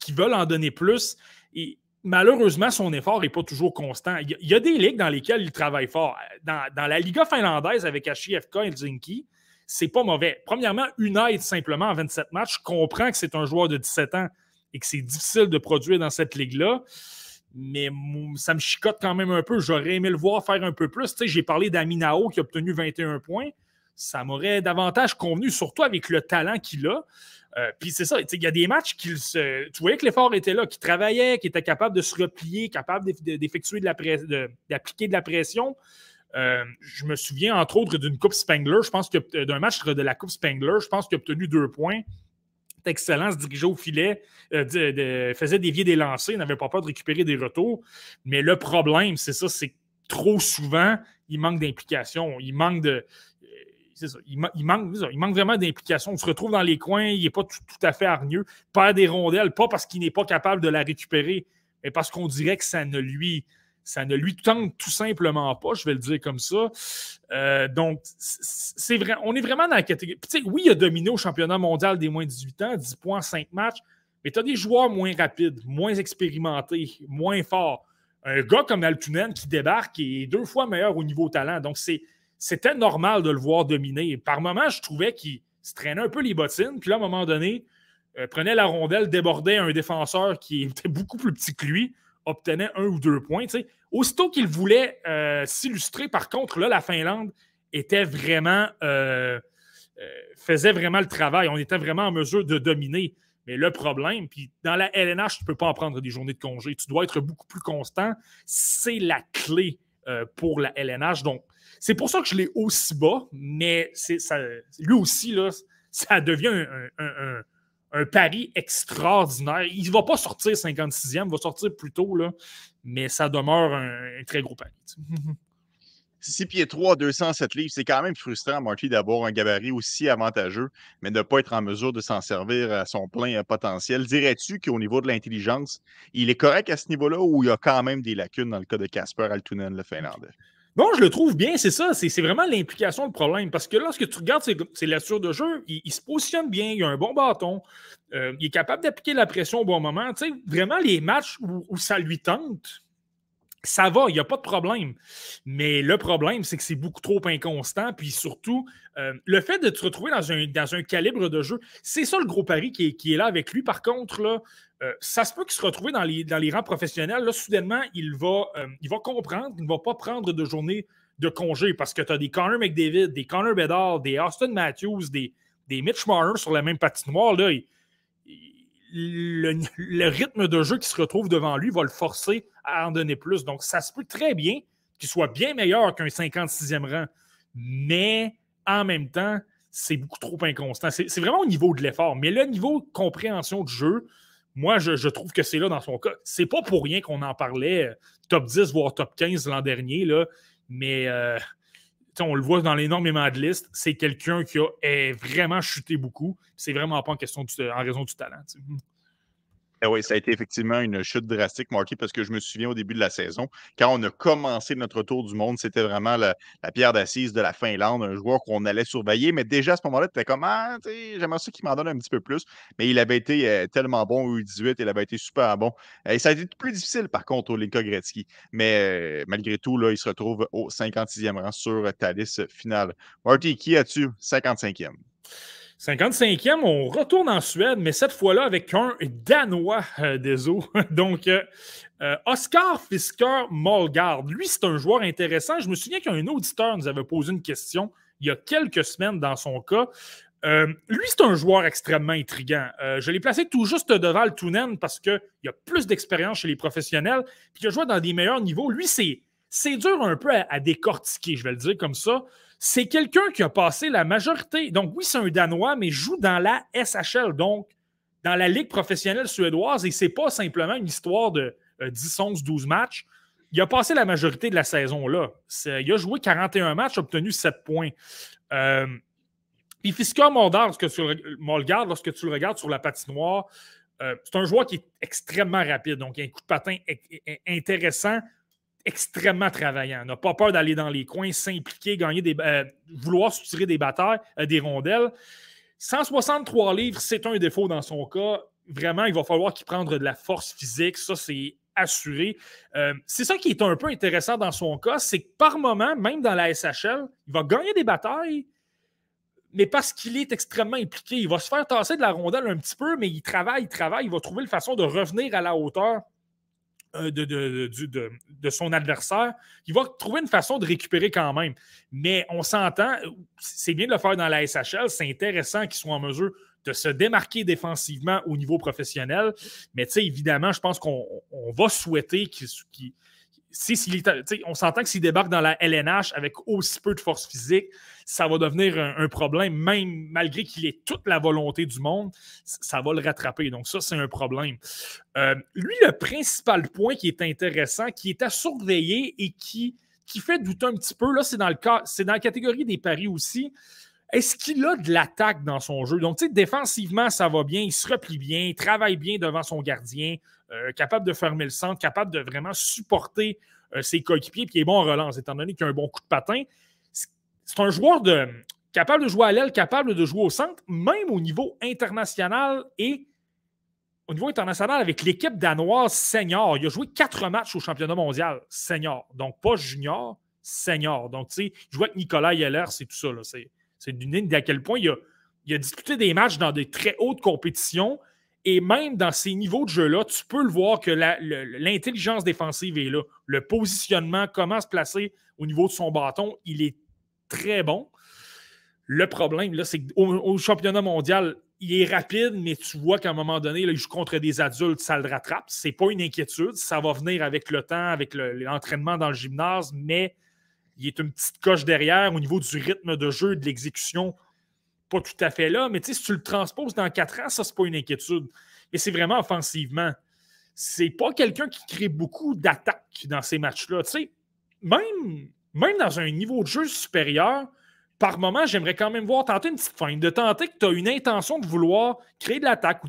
C: qui veulent en donner plus. Et malheureusement, son effort n'est pas toujours constant. Il y, a, des ligues dans lesquelles il travaille fort. Dans, la Liga finlandaise avec HIFK et Helsinki, c'est pas mauvais. Premièrement, United, simplement, en 27 matchs, je comprends que c'est un joueur de 17 ans et que c'est difficile de produire dans cette ligue-là. Mais ça me chicote quand même un peu. J'aurais aimé le voir faire un peu plus. J'ai parlé d'Aminao qui a obtenu 21 points. Ça m'aurait davantage convenu, surtout avec le talent qu'il a. Euh, puis c'est ça, il y a des matchs qu'il se. Tu voyais que l'effort était là, qu'il travaillait, qu'il était capable de se replier, capable d'effectuer de d'appliquer de la pression. Euh, je me souviens, entre autres, d'une Coupe Spangler. Je pense que euh, d'un match de la Coupe Spangler, je pense qu'il a obtenu deux points. Excellent, se dirigeait au filet, euh, faisait dévier des lancers, n'avait pas peur de récupérer des retours. Mais le problème, c'est ça, c'est trop souvent, il manque d'implication. Il manque de. Il, manque, il, manque, vraiment d'implication. On se retrouve dans les coins, il n'est pas tout, tout, à fait hargneux. Perd des rondelles, pas parce qu'il n'est pas capable de la récupérer, mais parce qu'on dirait que ça ne lui ça ne lui tente tout simplement pas, je vais le dire comme ça. Euh, donc, c'est vrai, on est vraiment dans la catégorie. oui, il a dominé au championnat mondial des moins de 18 ans, 10 points, 5 matchs, mais tu as des joueurs moins rapides, moins expérimentés, moins forts. Un gars comme Altunen qui débarque et est deux fois meilleur au niveau talent. Donc, c'était normal de le voir dominer. Par moments, je trouvais qu'il se traînait un peu les bottines, puis là, à un moment donné, euh, prenait la rondelle, débordait un défenseur qui était beaucoup plus petit que lui obtenait un ou deux points. Aussitôt qu'il voulait euh, s'illustrer, par contre, là, la Finlande était vraiment euh, euh, faisait vraiment le travail. On était vraiment en mesure de dominer. Mais le problème, puis dans la LNH, tu ne peux pas en prendre des journées de congé. Tu dois être beaucoup plus constant. C'est la clé pour la LNH. Donc, c'est pour ça que je l'ai aussi bas, mais ça, lui aussi, là, ça devient un pari extraordinaire. Il ne va pas sortir 56e, il va sortir plus tôt, mais ça demeure un, très gros pari.
A: 6 pieds 3, 207 livres, c'est quand même frustrant, Marty, d'avoir un gabarit aussi avantageux, mais de ne pas être en mesure de s'en servir à son plein potentiel. Dirais-tu qu'au niveau de l'intelligence, il est correct à ce niveau-là ou il y a quand même des lacunes dans le cas de Casper Altunen, le Finlandais?
C: Non, je le trouve bien, c'est ça. C'est vraiment l'implication, le problème. Parce que lorsque tu regardes ses, lectures de jeu, il, se positionne bien, il a un bon bâton, euh, il est capable d'appliquer la pression au bon moment. Tu sais, vraiment, les matchs où, ça lui tente, ça va, il n'y a pas de problème. Mais le problème, c'est que c'est beaucoup trop inconstant. Puis surtout, euh, le fait de te retrouver dans un, calibre de jeu, c'est ça le gros pari qui est, qui est là avec lui. Par contre, là, euh, ça se peut qu'il se retrouve dans les, rangs professionnels. Là, soudainement, il va, euh, il comprendre qu'il ne va pas prendre de journée de congé parce que tu as des Connor McDavid, des Connor Bedard, des Austin Matthews, des, Mitch Marner sur la même patinoire. Là, le, rythme de jeu qui se retrouve devant lui va le forcer à en donner plus. Donc, ça se peut très bien qu'il soit bien meilleur qu'un 56e rang. Mais en même temps, c'est beaucoup trop inconstant. C'est vraiment au niveau de l'effort. Mais le niveau de compréhension du jeu, moi, je, trouve que c'est là dans son cas. C'est pas pour rien qu'on en parlait euh, top 10, voire top 15 l'an dernier, mais euh, on le voit dans énormément de listes. C'est quelqu'un qui a vraiment chuté beaucoup. C'est vraiment pas en question en raison du talent.
A: Ah oui, ça a été effectivement une chute drastique, Marky, parce que je me souviens au début de la saison, quand on a commencé notre tour du monde, c'était vraiment la, pierre d'assise de la Finlande, un joueur qu'on allait surveiller. Mais déjà à ce moment-là, tu étais comme, ah, j'aimerais ça qu'il m'en donne un petit peu plus. Mais il avait été euh, tellement bon au U18, il avait été super bon. Et ça a été plus difficile, par contre, au Linka Gretzky. Mais euh, malgré tout, là, il se retrouve au 56e rang sur liste finale. Marty, qui as-tu? 55e?
C: 55e, on retourne en Suède, mais cette fois-là avec un Danois euh, des eaux. Donc, euh, euh, Oscar Fisker Molgard. Lui, c'est un joueur intéressant. Je me souviens qu'un auditeur nous avait posé une question il y a quelques semaines dans son cas. Lui, c'est un joueur extrêmement intriguant. Je l'ai placé tout juste devant le Tunen parce qu'il a plus d'expérience chez les professionnels, puis il a joué dans des meilleurs niveaux. Lui, c'est, c'est dur un peu à, décortiquer, je vais le dire comme ça. C'est quelqu'un qui a passé la majorité. Donc, oui, c'est un Danois, mais joue dans la SHL, donc dans la Ligue professionnelle suédoise, et c'est pas simplement une histoire de 10, 11, 12 matchs. Il a passé la majorité de la saison là. Il a joué 41 matchs, obtenu 7 points. Euh, puis Fisker Moldar, lorsque tu le lorsque tu le regardes sur la patinoire, euh, c'est un joueur qui est extrêmement rapide. Donc, il a un coup de patin intéressant, extrêmement travaillant. N'a pas peur d'aller dans les coins, s'impliquer, gagner des. Euh, vouloir tirer des batailles, euh, des rondelles. 163 livres, c'est un défaut dans son cas. Vraiment, il va falloir qu'il prenne de la force physique. Ça, c'est assuré. c'est ça qui est un peu intéressant dans son cas, c'est que par moment, même dans la SHL, il va gagner des batailles, mais parce qu'il est extrêmement impliqué. Il va se faire tasser de la rondelle un petit peu, mais il travaille, il travaille, il va trouver une façon de revenir à la hauteur euh, de, son adversaire. Il va trouver une façon de récupérer quand même. Mais on s'entend, c'est bien de le faire dans la SHL, c'est intéressant qu'il soit en mesure de se démarquer défensivement au niveau professionnel. Mais tu sais, évidemment, je pense qu'on va souhaiter qu'il on s'entend que s'il débarque dans la LNH avec aussi peu de force physique, ça va devenir un, problème, même malgré qu'il ait toute la volonté du monde, ça va le rattraper. Donc, ça, c'est un problème. Euh, lui, le principal point qui est intéressant, qui est à surveiller et qui, fait douter un petit peu, là, c'est dans c'est dans la catégorie des paris aussi. Est-ce qu'il a de l'attaque dans son jeu? Donc, tu défensivement, ça va bien, il se replie bien, il travaille bien devant son gardien, euh, capable de fermer le centre, capable de vraiment supporter euh, ses coéquipiers, puis il est bon en relance, étant donné qu'il a un bon coup de patin. C'est un joueur capable de jouer à l'aile, capable de jouer au centre, même au niveau international et au niveau international avec l'équipe danoise senior. Il a joué quatre matchs au championnat mondial senior. Donc, pas junior, senior. Donc, tu sais, il jouait avec Nicolas Yeller, c'est tout ça. C'est d'une ligne d'à quel point il a, il a disputé des matchs dans des très hautes compétitions. Et même dans ces niveaux de jeu-là, tu peux le voir que l'intelligence défensive est là. Le positionnement, comment se placer au niveau de son bâton, il est très bon. Le problème, là, c'est qu'au championnat mondial, il est rapide, mais tu vois qu'à un moment donné, là, il joue contre des adultes, ça le rattrape. Ce n'est pas une inquiétude. Ça va venir avec le temps, avec l'entraînement dans le gymnase, mais il est une petite coche derrière au niveau du rythme de jeu, de l'exécution pas tout à fait là, mais si tu le transposes dans quatre ans, ça, c'est pas une inquiétude. Et c'est vraiment offensivement. C'est pas quelqu'un qui crée beaucoup d'attaques dans ces matchs-là. Même, même dans un niveau de jeu supérieur, par moment, j'aimerais quand même voir tenter une petite feinte, de tenter que tu as une intention de vouloir créer de l'attaque ou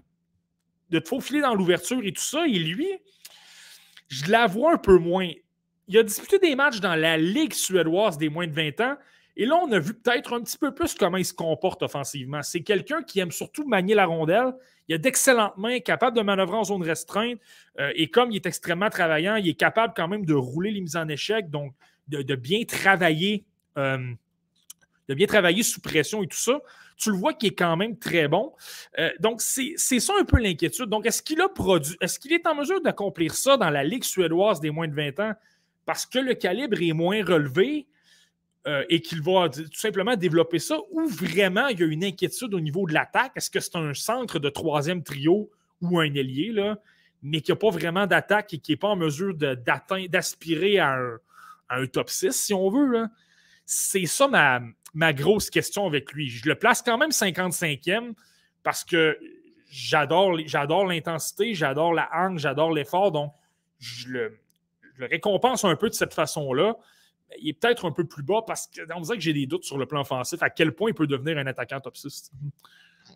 C: de te faufiler dans l'ouverture et tout ça. Et lui, je la vois un peu moins. Il a disputé des matchs dans la Ligue suédoise des moins de 20 ans. Et là, on a vu peut-être un petit peu plus comment il se comporte offensivement. C'est quelqu'un qui aime surtout manier la rondelle. Il a d'excellentes mains, capable de manœuvrer en zone restreinte. Euh, et comme il est extrêmement travaillant, il est capable quand même de rouler les mises en échec, donc de, bien travailler, euh, de bien travailler sous pression et tout ça. Tu le vois qu'il est quand même très bon. Euh, donc, c'est ça un peu l'inquiétude. Donc, est-ce qu'il a produit, est-ce qu'il est en mesure d'accomplir ça dans la Ligue suédoise des moins de 20 ans? Parce que le calibre est moins relevé euh, et qu'il va tout simplement développer ça, ou vraiment il y a une inquiétude au niveau de l'attaque? Est-ce que c'est un centre de troisième trio ou un ailier, là, mais qui n'a pas vraiment d'attaque et qui n'est pas en mesure d'aspirer à, un, top 6, si on veut? C'est ça ma, grosse question avec lui. Je le place quand même 55e parce que j'adore l'intensité, j'adore la hangue, j'adore l'effort, donc je le récompense un peu de cette façon-là il est peut-être un peu plus bas parce qu'on dirait que j'ai des doutes sur le plan offensif, à quel point il peut devenir un attaquant top 6.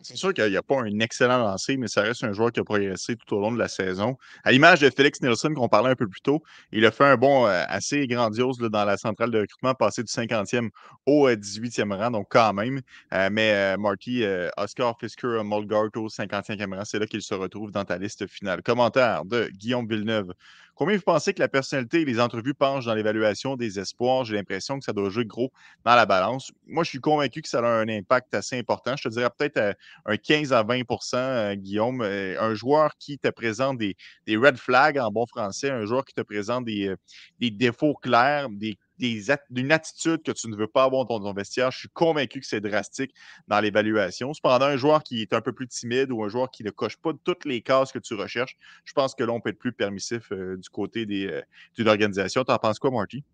A: C'est sûr qu'il n'y a pas un excellent lancé, mais ça reste un joueur qui a progressé tout au long de la saison. À l'image de Félix Nielsen qu'on parlait un peu plus tôt, il a fait un bond euh, assez grandiose dans la centrale de recrutement, passé du 50e au 18e euh, rang, donc quand même. Euh, mais Marty, Oscar Fisker Molgart au 55e rang, c'est là qu'il se retrouve dans ta liste finale. Commentaire de Guillaume Villeneuve. Combien vous pensez que la personnalité et les entrevues penchent dans l'évaluation des espoirs? J'ai l'impression que ça doit jouer gros dans la balance. Moi, je suis convaincu que ça a un impact assez important. Je te dirais peut-être euh, un 15 à 20% euh, Guillaume. Euh, un joueur qui te présente des, red flags en bon français, un joueur qui te présente des, des défauts clairs, des d'une attitude que tu ne veux pas avoir dans ton vestiaire. Je suis convaincu que c'est drastique dans l'évaluation. Cependant, un joueur qui est un peu plus timide ou un joueur qui ne coche pas toutes les cases que tu recherches, je pense que là, on peut être plus permissif euh, du côté euh, d'une organisation. Tu en penses quoi, Marty?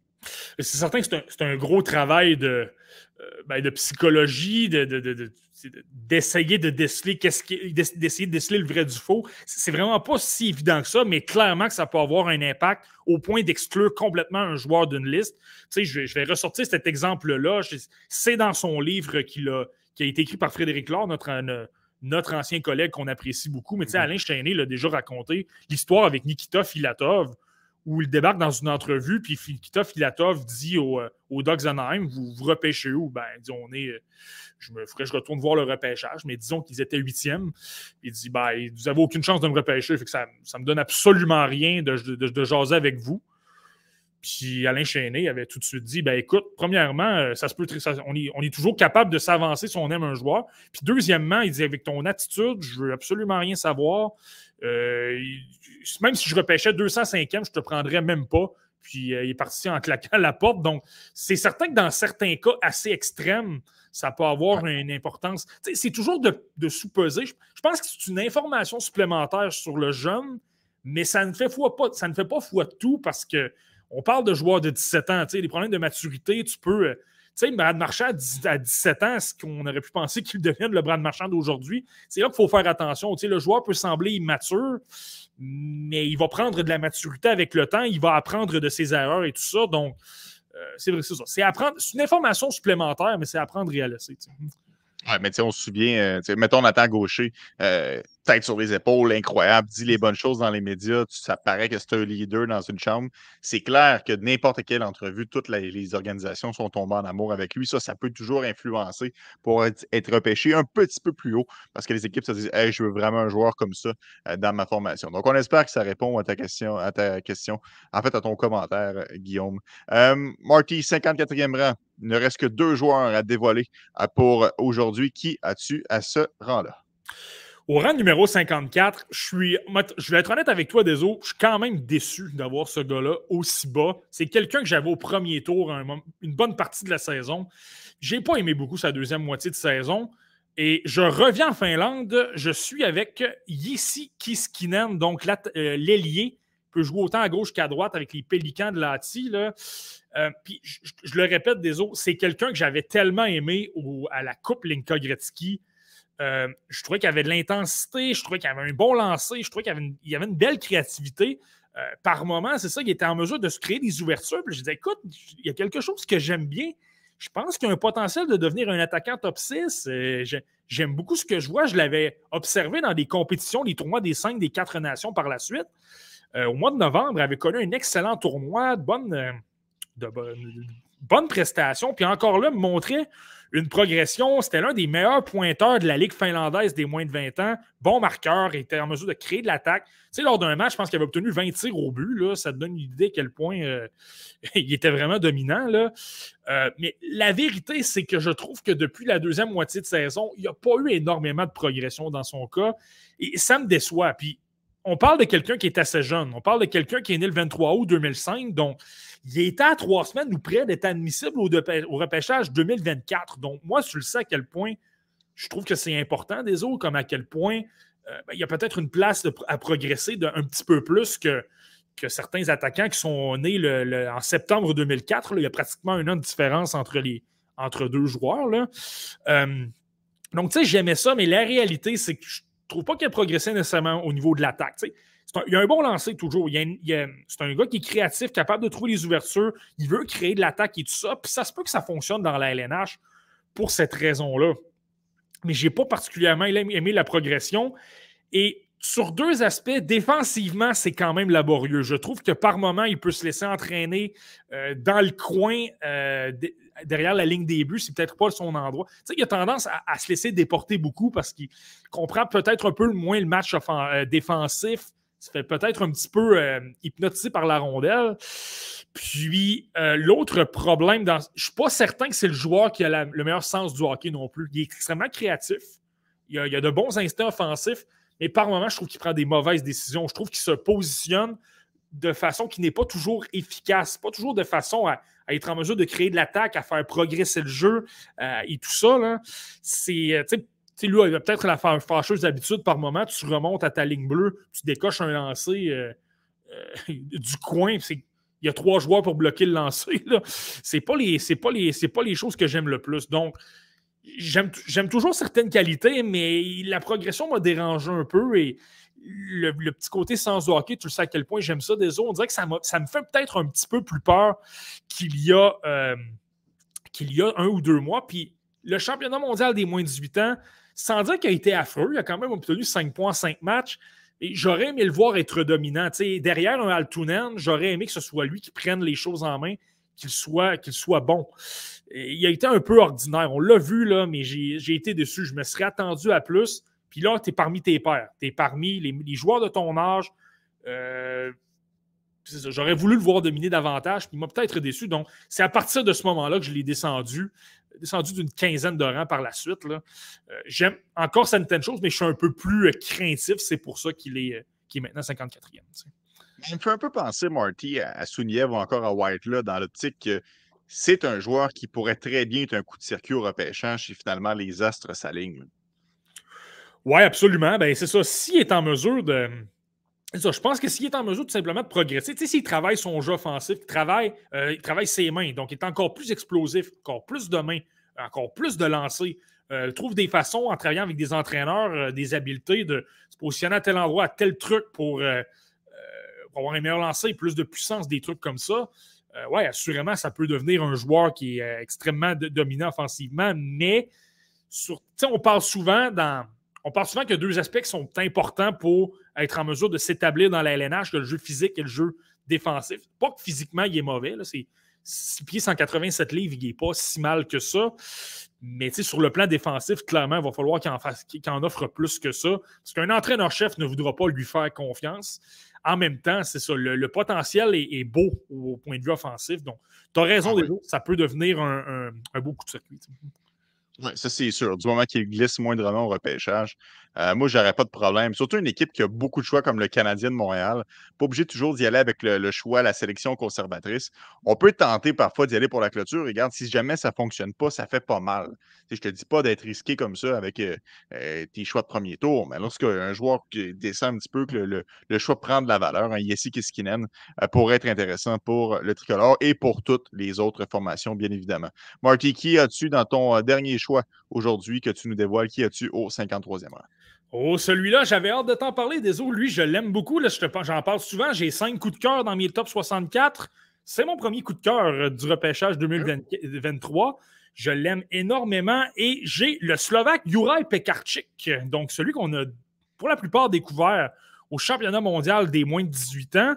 C: C'est certain que c'est un, gros travail de, euh, ben, de psychologie, d'essayer de, déceler d'essayer de déceler le vrai du faux. C'est vraiment pas si évident que ça, mais clairement que ça peut avoir un impact au point d'exclure complètement un joueur d'une liste. Tu sais, je, vais ressortir cet exemple-là. C'est dans son livre qui a, qui a été écrit par Frédéric Laure, notre, notre ancien collègue qu'on apprécie beaucoup. Mais tu sais, mm-hmm. Alain Chainé l'a déjà raconté l'histoire avec Nikita Filatov où il débarque dans une entrevue, puis Nikita Filatov dit au, euh, au Dogs Anaheim Vous vous repêchez où? Ben, il On est. Euh, je me ferais, je retourne voir le repêchage, mais disons qu'ils étaient huitièmes. Il dit Ben, vous n'avez aucune chance de me repêcher, fait que ça ne me donne absolument rien de, de, jaser avec vous. Puis Alain Chéné avait tout de suite dit ben écoute, premièrement, euh, ça se peut on, est, on, est, toujours capable de s'avancer si on aime un joueur. Puis deuxièmement, il dit avec ton attitude, je veux absolument rien savoir. Euh, même si je repêchais 205e, je te prendrais même pas. Puis euh, il est parti en claquant la porte. Donc, c'est certain que dans certains cas assez extrêmes, ça peut avoir une importance. C'est toujours de, de sous-peser. Je, pense que c'est une information supplémentaire sur le jeune, mais ça ne fait, foi pas, ça ne fait pas foi de tout parce que on parle de joueurs de 17 ans. Les problèmes de maturité, tu peux euh, sais, Brad Marchand à 17 ans, ce qu'on aurait pu penser qu'il devienne le Brad Marchand d'aujourd'hui, c'est là qu'il faut faire attention. Tu sais, le joueur peut sembler immature, mais il va prendre de la maturité avec le temps, il va apprendre de ses erreurs et tout ça. Donc, euh, c'est vrai, c'est ça. C'est apprendre, c'est une information supplémentaire, mais c'est apprendre et à laisser.
A: Ouais, mais tu sais, on se souvient, euh, mettons Nathan Gaucher, euh, tête sur les épaules, incroyable, dit les bonnes choses dans les médias, ça paraît que c'est un leader dans une chambre. C'est clair que n'importe quelle entrevue, toutes les, organisations sont tombées en amour avec lui. Ça, ça peut toujours influencer pour être, repêché un petit peu plus haut parce que les équipes se disent hey, je veux vraiment un joueur comme ça euh, dans ma formation. Donc, on espère que ça répond à ta question, à ta question, en fait, à ton commentaire, euh, Guillaume. Euh, Marty, 54e rang. Il ne reste que deux joueurs à dévoiler pour aujourd'hui. Qui as-tu à ce rang-là?
C: Au rang numéro 54, je suis. Je vais être honnête avec toi, Deso, je suis quand même déçu d'avoir ce gars-là aussi bas. C'est quelqu'un que j'avais au premier tour une bonne partie de la saison. J'ai pas aimé beaucoup sa deuxième moitié de saison. Et je reviens en Finlande. Je suis avec Yissi Kiskinen, donc euh, l'ailier. Peut jouer autant à gauche qu'à droite avec les Pélicans de Lati. Euh, puis je, le répète, Deso, c'est quelqu'un que j'avais tellement aimé à la Coupe Linka Gretzky. Euh, je trouvais qu'il avait de l'intensité, je trouvais qu'il avait un bon lancer, je trouvais qu'il y avait une, belle créativité. Euh, par moment, c'est ça, il était en mesure de se créer des ouvertures. Puis je disais, écoute, il y a quelque chose que j'aime bien. Je pense qu'il y a un potentiel de devenir un attaquant top 6. Euh, j'aime beaucoup ce que je vois. Je l'avais observé dans des compétitions, les tournois des 5, des 4 nations par la suite. Au mois de novembre, avait connu un excellent tournoi, de bonne, de, bonne prestation. Puis encore là, montrait une progression. C'était l'un des meilleurs pointeurs de la Ligue finlandaise des moins de 20 ans. Bon marqueur, était en mesure de créer de l'attaque. Tu sais, lors d'un match, je pense qu'il avait obtenu 20 tirs au but. Là. Ça te donne une idée à quel point euh, il était vraiment dominant. Là. Euh, mais la vérité, c'est que je trouve que depuis la deuxième moitié de saison, il n'y a pas eu énormément de progression dans son cas. Et ça me déçoit. Puis on parle de quelqu'un qui est assez jeune. On parle de quelqu'un qui est né le 23 août 2005. Donc, il était à trois semaines ou près d'être admissible au, repêchage 2024. Donc, moi, tu le sais à quel point je trouve que c'est important des autres, comme à quel point euh, ben, il y a peut-être une place à progresser un petit peu plus que, certains attaquants qui sont nés en septembre 2004. il y a pratiquement un an de différence entre, deux joueurs. Euh, donc, tu sais, j'aimais ça, mais la réalité, c'est que trouve pas qu'il a progressé nécessairement au niveau de l'attaque il a un bon lancer toujours. c'est un gars qui est créatif, capable de trouver les ouvertures. Il veut créer de l'attaque et tout ça. Puis ça se peut que ça fonctionne dans la LNH pour cette raison-là. Mais je n'ai pas particulièrement aimé la progression. Et sur deux aspects, défensivement, c'est quand même laborieux. Je trouve que par moment, il peut se laisser entraîner euh, dans le coin euh, derrière la ligne des buts. C'est peut-être pas son endroit. Tu il a tendance à, se laisser déporter beaucoup parce qu'il comprend peut-être un peu moins le match euh, défensif se fait peut-être un petit peu euh, hypnotisé par la rondelle. Puis euh, l'autre problème, dans... je ne suis pas certain que c'est le joueur qui a le meilleur sens du hockey non plus. Il est extrêmement créatif. Il a, a de bons instincts offensifs, mais par moments, je trouve qu'il prend des mauvaises décisions. Je trouve qu'il se positionne de façon qui n'est pas toujours efficace, pas toujours de façon à, être en mesure de créer de l'attaque, à faire progresser le jeu euh, et tout ça. C'est, euh, tu lui, il a peut-être la fâcheuse habitude par moment, tu remontes à ta ligne bleue, tu décoches un lancer euh, du coin, il y a trois joueurs pour bloquer le lancer. Ce n'est pas, pas, les, pas les choses que j'aime le plus. Donc, j'aime toujours certaines qualités, mais la progression m'a dérangé un peu et le, petit côté sans hockey, tu le sais à quel point j'aime ça des autres. On dirait que ça, me fait peut-être un petit peu plus peur qu'il y, a, euh, qu'il y a un ou deux mois. Puis le championnat mondial des moins de 18 ans, sans dire qu'il a été affreux, il a quand même obtenu 5 points, 5 matchs. J'aurais aimé le voir être dominant. derrière un Altunen, j'aurais aimé que ce soit lui qui prenne les choses en main, qu'il soit, qu'il soit bon. il a été un peu ordinaire. On l'a vu, là, mais j'ai été déçu. Je me serais attendu à plus. Puis là, tu es parmi tes pairs. Tu es parmi les, joueurs de ton âge. Euh, j'aurais voulu le voir dominer davantage, puis il m'a peut-être déçu. Donc, c'est à partir de ce moment-là que je l'ai descendu, descendu d'une quinzaine de rangs par la suite. Euh, j'aime encore certaines choses, mais je suis un peu plus euh, craintif. C'est pour ça qu'il est, est, maintenant 54e.
A: Il me fait un peu penser, Marty, à Souniev ou encore à White là, dans l'optique que c'est un joueur qui pourrait très bien être un coup de circuit au repêchage si finalement les astres s'alignent.
C: Oui, absolument. Ben, c'est ça. S'il est en mesure de. Ça, je pense que s'il est en mesure tout simplement de progresser, s'il travaille son jeu offensif, il travaille, euh, il travaille ses mains, donc il est encore plus explosif, encore plus de mains, encore plus de lancers, euh, trouve des façons en travaillant avec des entraîneurs, euh, des habiletés de se positionner à tel endroit, à tel truc pour, avoir un meilleur lancer, plus de puissance, des trucs comme ça. oui, assurément, ça peut devenir un joueur qui est extrêmement dominant offensivement, mais sur, on parle souvent dans on parle souvent qu'il y a deux aspects qui sont importants pour être en mesure de s'établir dans la LNH, le jeu physique et le jeu défensif. Pas que physiquement, il est mauvais. C'est 6 pieds 187 livres, il n'est pas si mal que ça. Mais sur le plan défensif, clairement, il va falloir qu'il en, offre plus que ça. Parce qu'un entraîneur-chef ne voudra pas lui faire confiance. En même temps, c'est ça, le, potentiel est, beau au, point de vue offensif. Donc, tu as raison, ah ça peut devenir un, un beau coup de circuit.
A: Oui, ça c'est sûr. Du moment qu'il glisse moindrement au repêchage, euh, moi, j'aurais pas de problème. Surtout une équipe qui a beaucoup de choix comme le Canadien de Montréal. Pas obligé toujours d'y aller avec le, choix, la sélection conservatrice. On peut tenter parfois d'y aller pour la clôture. Regarde, si jamais ça ne fonctionne pas, ça fait pas mal. je ne te dis pas d'être risqué comme ça avec euh, euh, tes choix de premier tour, mais lorsqu'un joueur qui descend un petit peu, que le, choix prend de la valeur, un Yessi Kiskinen pourrait être intéressant pour le tricolore et pour toutes les autres formations, bien évidemment. Marty, qui as-tu dans ton dernier choix aujourd'hui que tu nous dévoiles? Qui as-tu au 53e rang?
C: Oh, celui-là, j'avais hâte de t'en parler. Désolé, lui, je l'aime beaucoup. J'en parle souvent. J'ai cinq coups de cœur dans mes top 64. C'est mon premier coup de cœur euh, du repêchage 2023. Je l'aime énormément et j'ai le Slovaque Juraj Pekarczyk, donc celui qu'on a pour la plupart découvert au championnat mondial des moins de 18 ans.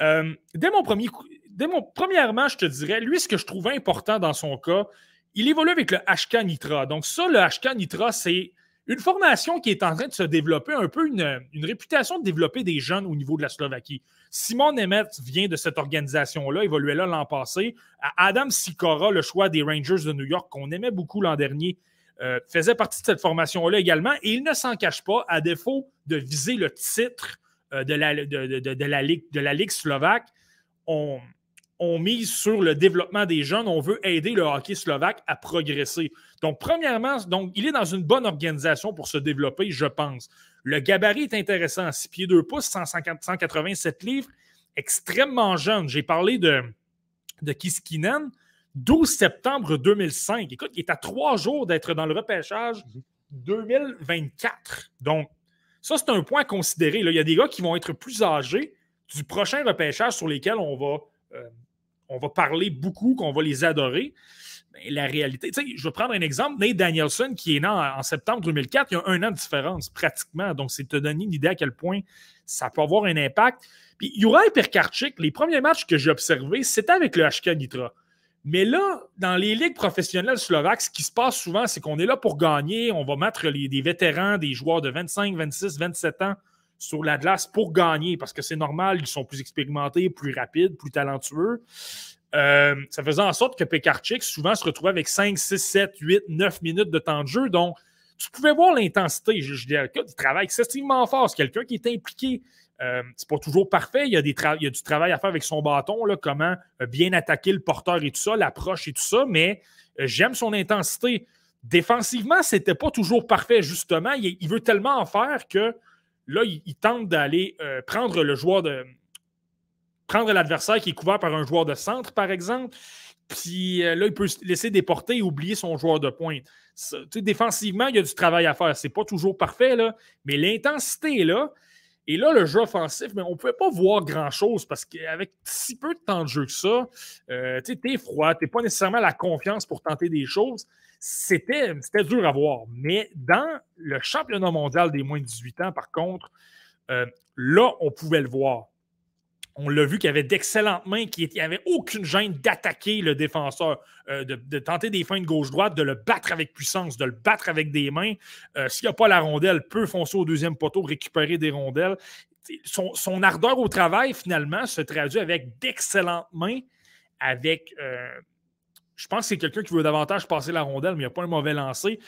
C: Euh, dès mon premier coup, dès mon premièrement, je te dirais, lui, ce que je trouvais important dans son cas, il évolue avec le HK Nitra. Donc, ça, le HK Nitra, c'est une formation qui est en train de se développer, un peu une, réputation de développer des jeunes au niveau de la Slovaquie. Simon Nemeth vient de cette organisation-là, évoluait là l'an passé. Adam Sikora, le choix des Rangers de New York, qu'on aimait beaucoup l'an dernier, euh, faisait partie de cette formation-là également. Et il ne s'en cache pas, à défaut de viser le titre euh, de, la, ligue, de la Ligue slovaque, on, on mise sur le développement des jeunes. On veut aider le hockey slovaque à progresser. Donc, premièrement, donc, il est dans une bonne organisation pour se développer, je pense. Le gabarit est intéressant. 6 pieds 2 pouces, 187 livres, extrêmement jeune. J'ai parlé de, de Kiskinen. 12 septembre 2005. Écoute, il est à trois jours d'être dans le repêchage 2024. Donc, ça, c'est un point à considérer. il y a des gars qui vont être plus âgés du prochain repêchage sur lesquels on va euh, on va parler beaucoup, qu'on va les adorer. Mais la réalité, je vais prendre un exemple. Nate Danielson, qui est né en, septembre 2004, il y a un an de différence pratiquement. Donc, c'est te donner une idée à quel point ça peut avoir un impact. Puis, Juraj Perkarczyk, les premiers matchs que j'ai observés, c'était avec le HK Nitra. Mais là, dans les ligues professionnelles slovaques, ce qui se passe souvent, c'est qu'on est là pour gagner. On va mettre des vétérans, des joueurs de 25, 26, 27 ans sur la glace pour gagner, parce que c'est normal, ils sont plus expérimentés, plus rapides, plus talentueux. Euh, ça faisait en sorte que Pekarchik souvent se retrouvait avec 5, 6, 7, 8, 9 minutes de temps de jeu. Donc, tu pouvais voir l'intensité. Je, je, il travaille excessivement fort. C'est quelqu'un qui est impliqué Euh, c'est pas toujours parfait. Il y, a du travail à faire avec son bâton, là, comment bien attaquer le porteur et tout ça, l'approche et tout ça, mais j'aime son intensité. Défensivement, c'était pas toujours parfait, justement. Il, veut tellement en faire que là, il, tente d'aller prendre le joueur de. prendre l'adversaire qui est couvert par un joueur de centre, par exemple. Puis là, il peut se laisser déporter et oublier son joueur de pointe. défensivement, il y a du travail à faire. C'est pas toujours parfait, là, mais l'intensité est là. Et là, le jeu offensif, mais on ne pouvait pas voir grand-chose parce qu'avec si peu de temps de jeu que ça, euh, tu es froid, tu n'es pas nécessairement la confiance pour tenter des choses. C'était dur à voir. Mais dans le championnat mondial des moins de 18 ans, par contre, euh, là, on pouvait le voir. On l'a vu qu'il avait d'excellentes mains, qu'il n'y avait aucune gêne d'attaquer le défenseur, euh, de, tenter des feintes gauche-droite, de le battre avec puissance, de le battre avec des mains. Euh, s'il n'y a pas la rondelle, peut foncer au deuxième poteau, récupérer des rondelles. Son, ardeur au travail, finalement, se traduit avec d'excellentes mains, avec je pense que c'est quelqu'un qui veut davantage passer la rondelle, mais il n'y a pas un mauvais lancer.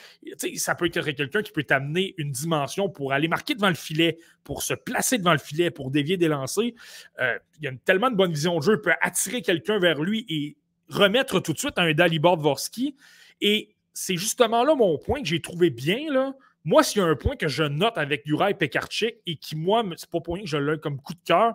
C: ça peut être quelqu'un qui peut t'amener une dimension pour aller marquer devant le filet, pour se placer devant le filet, pour dévier des lancers. Euh, il y a tellement de bonne vision de jeu, il peut attirer quelqu'un vers lui et remettre tout de suite un Dalibor Dvorsky. Et c'est justement là mon point que j'ai trouvé bien. Là. Moi, s'il y a un point que je note avec Juraj Pekarczyk et qui, moi, c'est pas pour rien que je l'ai comme coup de cœur,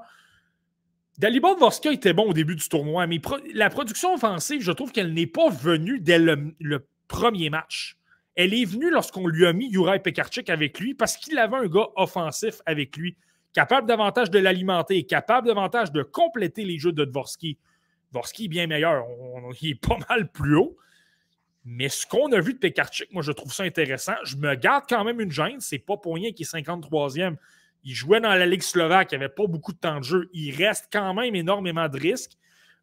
C: Dalibor Voska était bon au début du tournoi, mais la production offensive, je trouve qu'elle n'est pas venue dès le, premier match. Elle est venue lorsqu'on lui a mis Juraj Pekarczyk avec lui parce qu'il avait un gars offensif avec lui, capable davantage de l'alimenter, capable davantage de compléter les jeux de Dvorsky. Dvorsky est bien meilleur, il est pas mal plus haut. Mais ce qu'on a vu de Pekarczyk, moi, je trouve ça intéressant. Je me garde quand même une gêne. C'est pas pour rien qu'il est 53e. Il jouait dans la Ligue slovaque, il avait pas beaucoup de temps de jeu. Il reste quand même énormément de risques.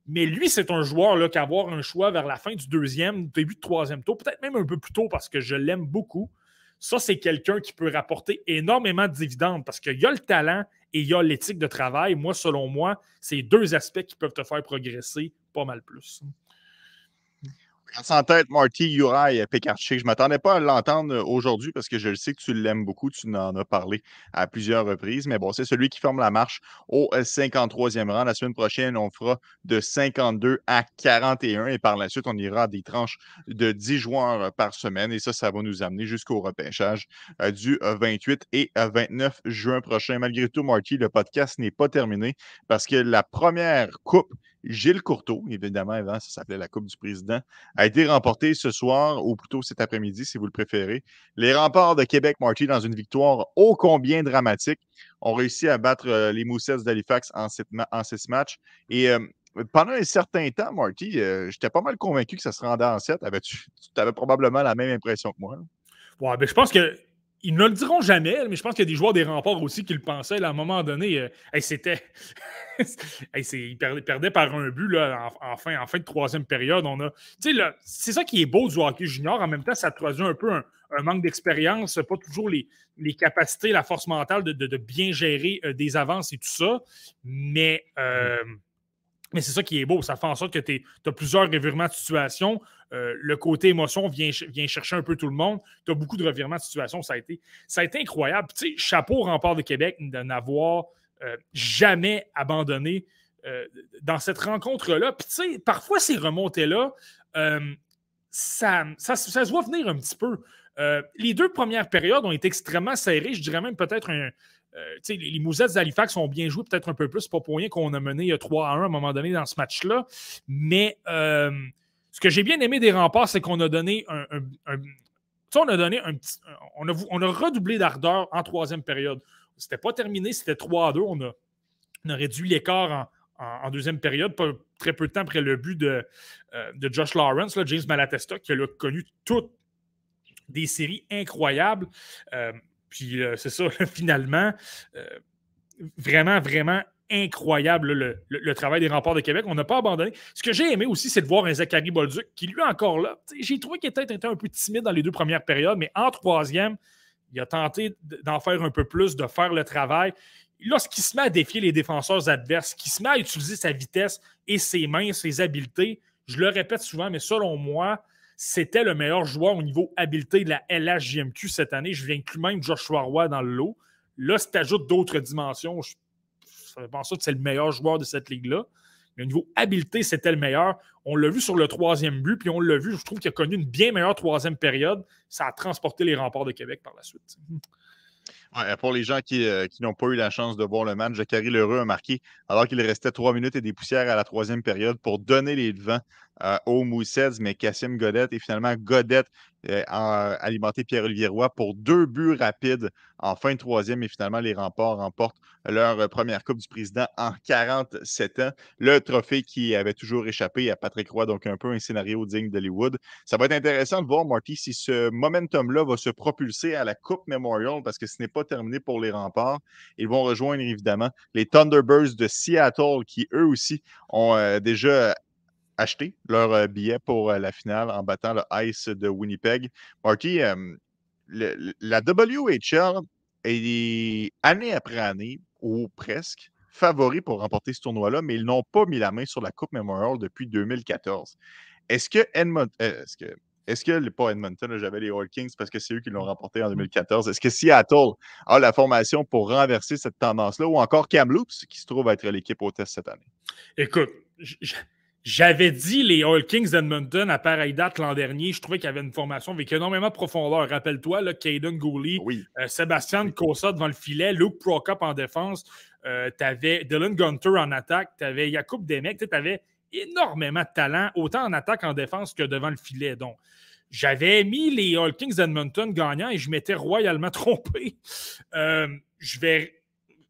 C: Mais lui, c'est un joueur qui avoir un choix vers la fin du deuxième, début de troisième tour, peut-être même un peu plus tôt parce que je l'aime beaucoup. Ça, c'est quelqu'un qui peut rapporter énormément de dividendes parce qu'il y a le talent et il y a l'éthique de travail. Moi, selon moi, c'est deux aspects qui peuvent te faire progresser pas mal plus
A: en tête, Marty, Uri, Pekarczyk. Je ne m'attendais pas à l'entendre euh, aujourd'hui parce que je le sais que tu l'aimes beaucoup. Tu en as parlé à plusieurs reprises. Mais bon, c'est celui qui forme la marche au 53e rang. La semaine prochaine, on fera de 52 à 41. Et par la suite, on ira à des tranches de 10 joueurs par semaine. Et ça, ça va nous amener jusqu'au repêchage euh, du 28 et 29 juin prochain. Malgré tout, Marty, le podcast n'est pas terminé parce que la première coupe Gilles Courteau, évidemment, avant, ça s'appelait la Coupe du Président, a été remportée ce soir, ou plutôt cet après-midi, si vous le préférez. Les remparts de Québec, Marty, dans une victoire ô combien dramatique, ont réussi à battre euh, les Moussets d'Halifax en, en, six matchs. Et euh, pendant un certain temps, Marty, euh, j'étais pas mal convaincu que ça se rendait en sept. tu avais probablement la même impression que moi.
C: Ouais, ben, je pense que ils ne le diront jamais, mais je pense qu'il y a des joueurs des remparts aussi qui le pensaient. à un moment donné, euh, c'était. ils perdaient, par un but là, en, fin, de troisième période. A, c'est ça qui est beau du hockey junior. En même temps, ça traduit un peu un, manque d'expérience, pas toujours les, capacités, la force mentale de, bien gérer euh, des avances et tout ça. Mais. Euh, mais c'est ça qui est beau. Ça fait en sorte que tu as plusieurs revirements de situation. Euh, le côté émotion vient, chercher un peu tout le monde. Tu as beaucoup de revirements de situation. Ça a été, ça a été incroyable. Chapeau rempart de Québec de n'avoir euh, jamais abandonné euh, dans cette rencontre-là. Puis, parfois, ces remontées-là, ça, ça, se voit venir un petit peu. les deux premières périodes ont été extrêmement serrées. Je dirais même peut-être un. Les, les Mousettes d'Halifax ont bien joué, peut-être un peu plus. pas pour rien qu'on a mené 3 à 1 à un moment donné dans ce match-là. Mais ce que j'ai bien aimé des remparts, c'est qu'on a donné un, on a. On a, redoublé d'ardeur en troisième période. C'était pas terminé, c'était 3 à 2. On a, réduit l'écart en, deuxième période, très peu de temps après le but de, euh, Josh Lawrence, James Malatesta, qui a connu toutes des séries incroyables. Euh, puis euh, c'est ça, finalement, vraiment, vraiment incroyable le, travail des remparts de Québec. On n'a pas abandonné. Ce que j'ai aimé aussi, c'est de voir un Zachary Bolduc qui, lui, encore là, j'ai trouvé qu'il était, était un peu timide dans les deux premières périodes, mais en troisième, il a tenté d'en faire un peu plus, de faire le travail. Lorsqu'il se met à défier les défenseurs adverses, qu'il se met à utiliser sa vitesse et ses mains, ses habiletés, je le répète souvent, mais selon moi, c'était le meilleur joueur au niveau habileté de la LHJMQ cette année. Je viens inclure même Joshua Roy dans le lot. Là, si tu ajoutes d'autres dimensions, pas ça que c'est le meilleur joueur de cette ligue-là. Mais au niveau habileté, c'était le meilleur. On l'a vu sur le troisième but, puis on l'a vu, je trouve qu'il a connu une bien meilleure troisième période. Ça a transporté les remparts de Québec par la suite.
A: Pour les gens qui, euh, qui n'ont pas eu la chance de voir le match, Jacary Lheureux a marqué alors qu'il restait trois minutes et des poussières à la troisième période pour donner les devants euh, aux mais Cassim Godette et finalement Godette euh, a alimenté Pierre-Olivier Roy pour deux buts rapides en fin de troisième et finalement les remparts remportent leur euh, première Coupe du Président en 47 ans. Le trophée qui avait toujours échappé à Patrick Roy, donc un peu un scénario digne d'Hollywood. Ça va être intéressant de voir, Marty, si ce momentum-là va se propulser à la Coupe Memorial parce que ce n'est pas terminé pour les remparts. Ils vont rejoindre évidemment les Thunderbirds de Seattle qui eux aussi ont déjà acheté leur euh, billet pour euh, la finale en battant le Ice de Winnipeg. Marty, la WHL est année après année, ou presque, favori pour remporter ce tournoi-là, mais ils n'ont pas mis la main sur la Coupe Memorial depuis 2014. Est-ce que Edmonton, euh, est-ce que est-ce que, pas Edmonton, j'avais les All Kings parce que c'est eux qui l'ont remporté en 2014. Est-ce que Seattle a la formation pour renverser cette tendance-là ou encore Kamloops qui se trouve être l'équipe au test cette année?
C: Écoute, j'avais dit les All Kings d'Edmonton à pareille date l'an dernier. Je trouvais qu'il y avait une formation avec énormément de profondeur. Rappelle-toi, Caden Gooley, euh, Sébastien devant le filet, Luke Prokop en défense. Euh, tu avais Dylan Gunter en attaque. Tu avais Jakub Demek. Tu avais énormément de talent, autant en attaque en défense que devant le filet. Donc, j'avais mis les All Kings d'Edmonton gagnants et je m'étais royalement trompé. Euh, je, vais,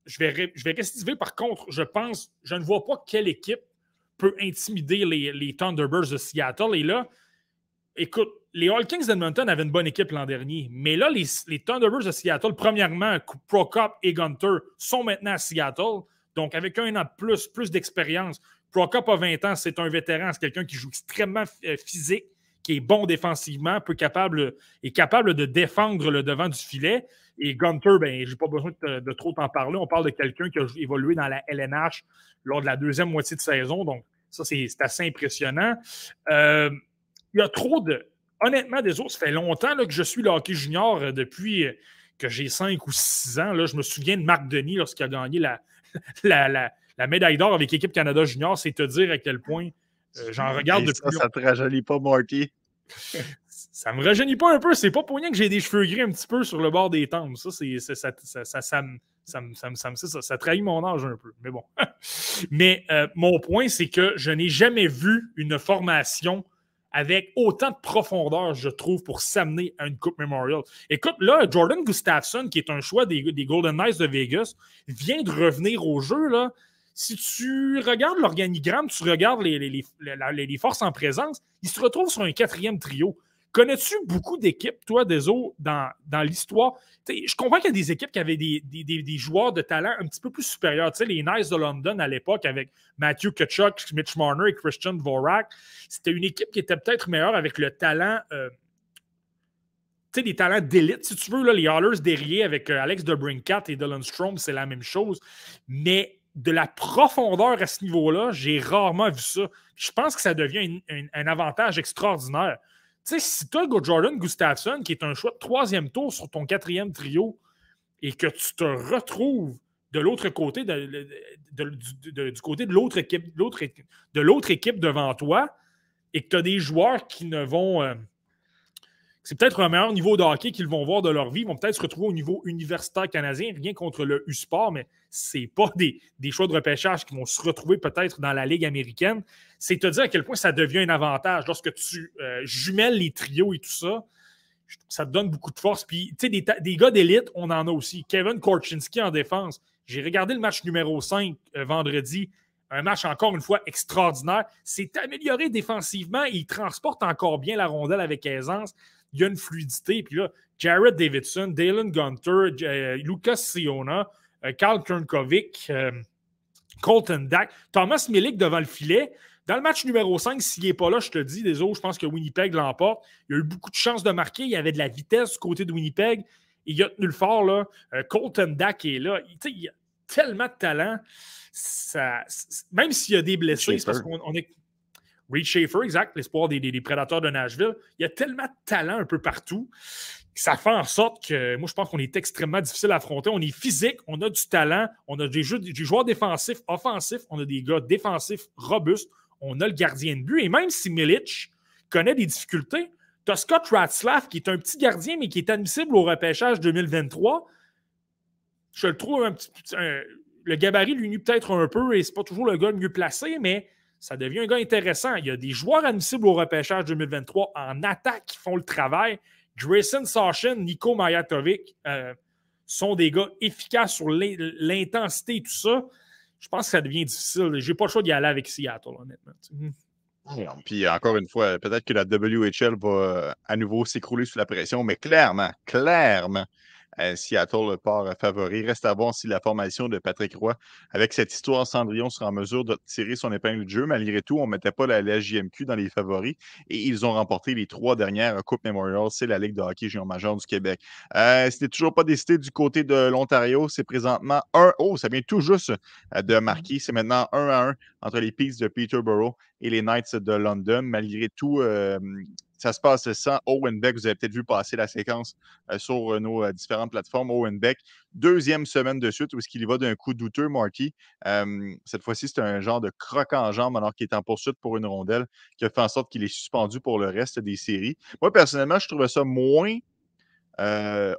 C: je, vais, je vais restiver. Par contre, je pense, je ne vois pas quelle équipe peut intimider les, Thunderbirds de Seattle. Et là, écoute, les All Kings d'Edmonton avaient une bonne équipe l'an dernier. Mais là, les, Thunderbirds de Seattle, premièrement, Procop et Gunter sont maintenant à Seattle. Donc, avec un an de plus, plus d'expérience. Procop a 20 ans, c'est un vétéran, c'est quelqu'un qui joue extrêmement euh, physique, qui est bon défensivement, peut capable, est capable de défendre le devant du filet. Et Gunter, ben, je n'ai pas besoin de, trop t'en parler. On parle de quelqu'un qui a évolué dans la LNH lors de la deuxième moitié de saison. Donc, ça, c'est assez impressionnant. Euh, il y a trop de. Honnêtement, des autres, ça fait longtemps que je suis le hockey junior euh, depuis euh, que j'ai 5 ou 6 ans. Je me souviens de Marc Denis lorsqu'il a gagné la, médaille d'or avec l'équipe Canada Junior. C'est te dire à quel point j'en regarde depuis.
A: Ça, ça te rajeunit pas, Marty?
C: ça me rajeunit pas un peu. C'est pas pour rien que j'ai des cheveux gris un petit peu sur le bord des tempes. Ça, c'est, ça, ça, ça, ça, ça, ça, trahit mon âge un peu. Mais bon. Mais euh, mon point, c'est que je n'ai jamais vu une formation avec autant de profondeur, je trouve, pour s'amener à une Coupe Memorial. Écoute, là, Jordan Gustafsson, qui est un choix des, Golden Knights de Vegas, vient de revenir au jeu. Là. Si tu regardes l'organigramme, tu regardes les, forces en présence, il se retrouve sur un quatrième trio. Connais-tu beaucoup d'équipes, toi, des dans, dans l'histoire? Je comprends qu'il y a des équipes qui avaient des, joueurs de talent un petit peu plus supérieurs. Les Knights de London à l'époque avec Matthew Kachuk, Mitch Marner et Christian Dvorak, c'était une équipe qui était peut-être meilleure avec le talent. Euh, tu sais, des talents d'élite, si tu veux. Là, les Hallers derrière avec euh, Alex DeBrincat et Dylan Strom, c'est la même chose. Mais de la profondeur à ce niveau-là, j'ai rarement vu ça. Je pense que ça devient un avantage extraordinaire. Tu sais, si tu as Jordan Gustafsson, qui est un choix de troisième tour sur ton quatrième trio, et que tu te retrouves de l'autre côté, du côté de l'autre équipe, de l'autre équipe devant toi, et que tu as des joueurs qui ne vont. Euh, c'est peut-être un meilleur niveau de hockey qu'ils vont voir de leur vie. Ils vont peut-être se retrouver au niveau universitaire canadien, rien contre le U-Sport, mais ce n'est pas des, choix de repêchage qui vont se retrouver peut-être dans la Ligue américaine. C'est te dire à quel point ça devient un avantage lorsque tu euh, jumelles les trios et tout ça. Ça te donne beaucoup de force. Puis, tu sais, des, gars d'élite, on en a aussi. Kevin Korchinski en défense. J'ai regardé le match numéro 5 euh, vendredi. Un match encore une fois extraordinaire. C'est amélioré défensivement. Il transporte encore bien la rondelle avec aisance il y a une fluidité. Puis là, Jared Davidson, Dalen Gunter, euh, Lucas Siona, euh, Karl Kernkovic, euh, Colton Dack, Thomas Milik devant le filet. Dans le match numéro 5, s'il n'est pas là, je te dis, des autres, je pense que Winnipeg l'emporte. Il y a eu beaucoup de chances de marquer. Il y avait de la vitesse du côté de Winnipeg. Il a tenu le fort. Là. Colton Dack est là. Il, il, y a tellement de talent. Ça, même s'il y a des blessés, c'est parce qu'on est Reed Schaefer, exact, l'espoir des, des, prédateurs de Nashville. Il y a tellement de talent un peu partout ça fait en sorte que moi, je pense qu'on est extrêmement difficile à affronter. On est physique, on a du talent, on a des, joueurs défensifs, offensifs, on a des gars défensifs robustes, on a le gardien de but. Et même si Milic connaît des difficultés, tu as Scott Ratzlaff qui est un petit gardien, mais qui est admissible au repêchage 2023. Je le trouve un petit. le gabarit lui nuit peut-être un peu et c'est pas toujours le gars le mieux placé, mais ça devient un gars intéressant. Il y a des joueurs admissibles au repêchage 2023 en attaque qui font le travail. Grayson Sachin, Nico Majatovic euh, sont des gars efficaces sur l'intensité et tout ça. Je pense que ça devient difficile. J'ai pas le choix d'y aller avec Seattle, honnêtement.
A: Puis encore une fois, peut-être que la WHL va euh, à nouveau s'écrouler sous la pression, mais clairement, clairement, euh, Seattle, le port favori. Reste à voir si la formation de Patrick Roy, avec cette histoire Cendrillon, sera en mesure de tirer son épingle de jeu. Malgré tout, on ne mettait pas la, LGMQ dans les favoris et ils ont remporté les trois dernières Coupe Memorial. C'est la Ligue de hockey junior majeur du Québec. Euh, C'était toujours pas décidé du côté de l'Ontario. C'est présentement 1 Oh, ça vient tout juste euh, de marquer. C'est maintenant 1 à 1 entre les Peaks de Peterborough et les Knights de London. Malgré tout, euh, ça se passe sans Owen Beck. Vous avez peut-être vu passer la séquence euh, sur euh, nos différentes plateformes. Owen Beck, deuxième semaine de suite où est-ce qu'il y va d'un coup douteux, Marky. cette fois-ci, c'est un genre de croc en jambe alors qu'il est en poursuite pour une rondelle qui a fait en sorte qu'il est suspendu pour le reste des séries. Moi, personnellement, je trouvais ça moins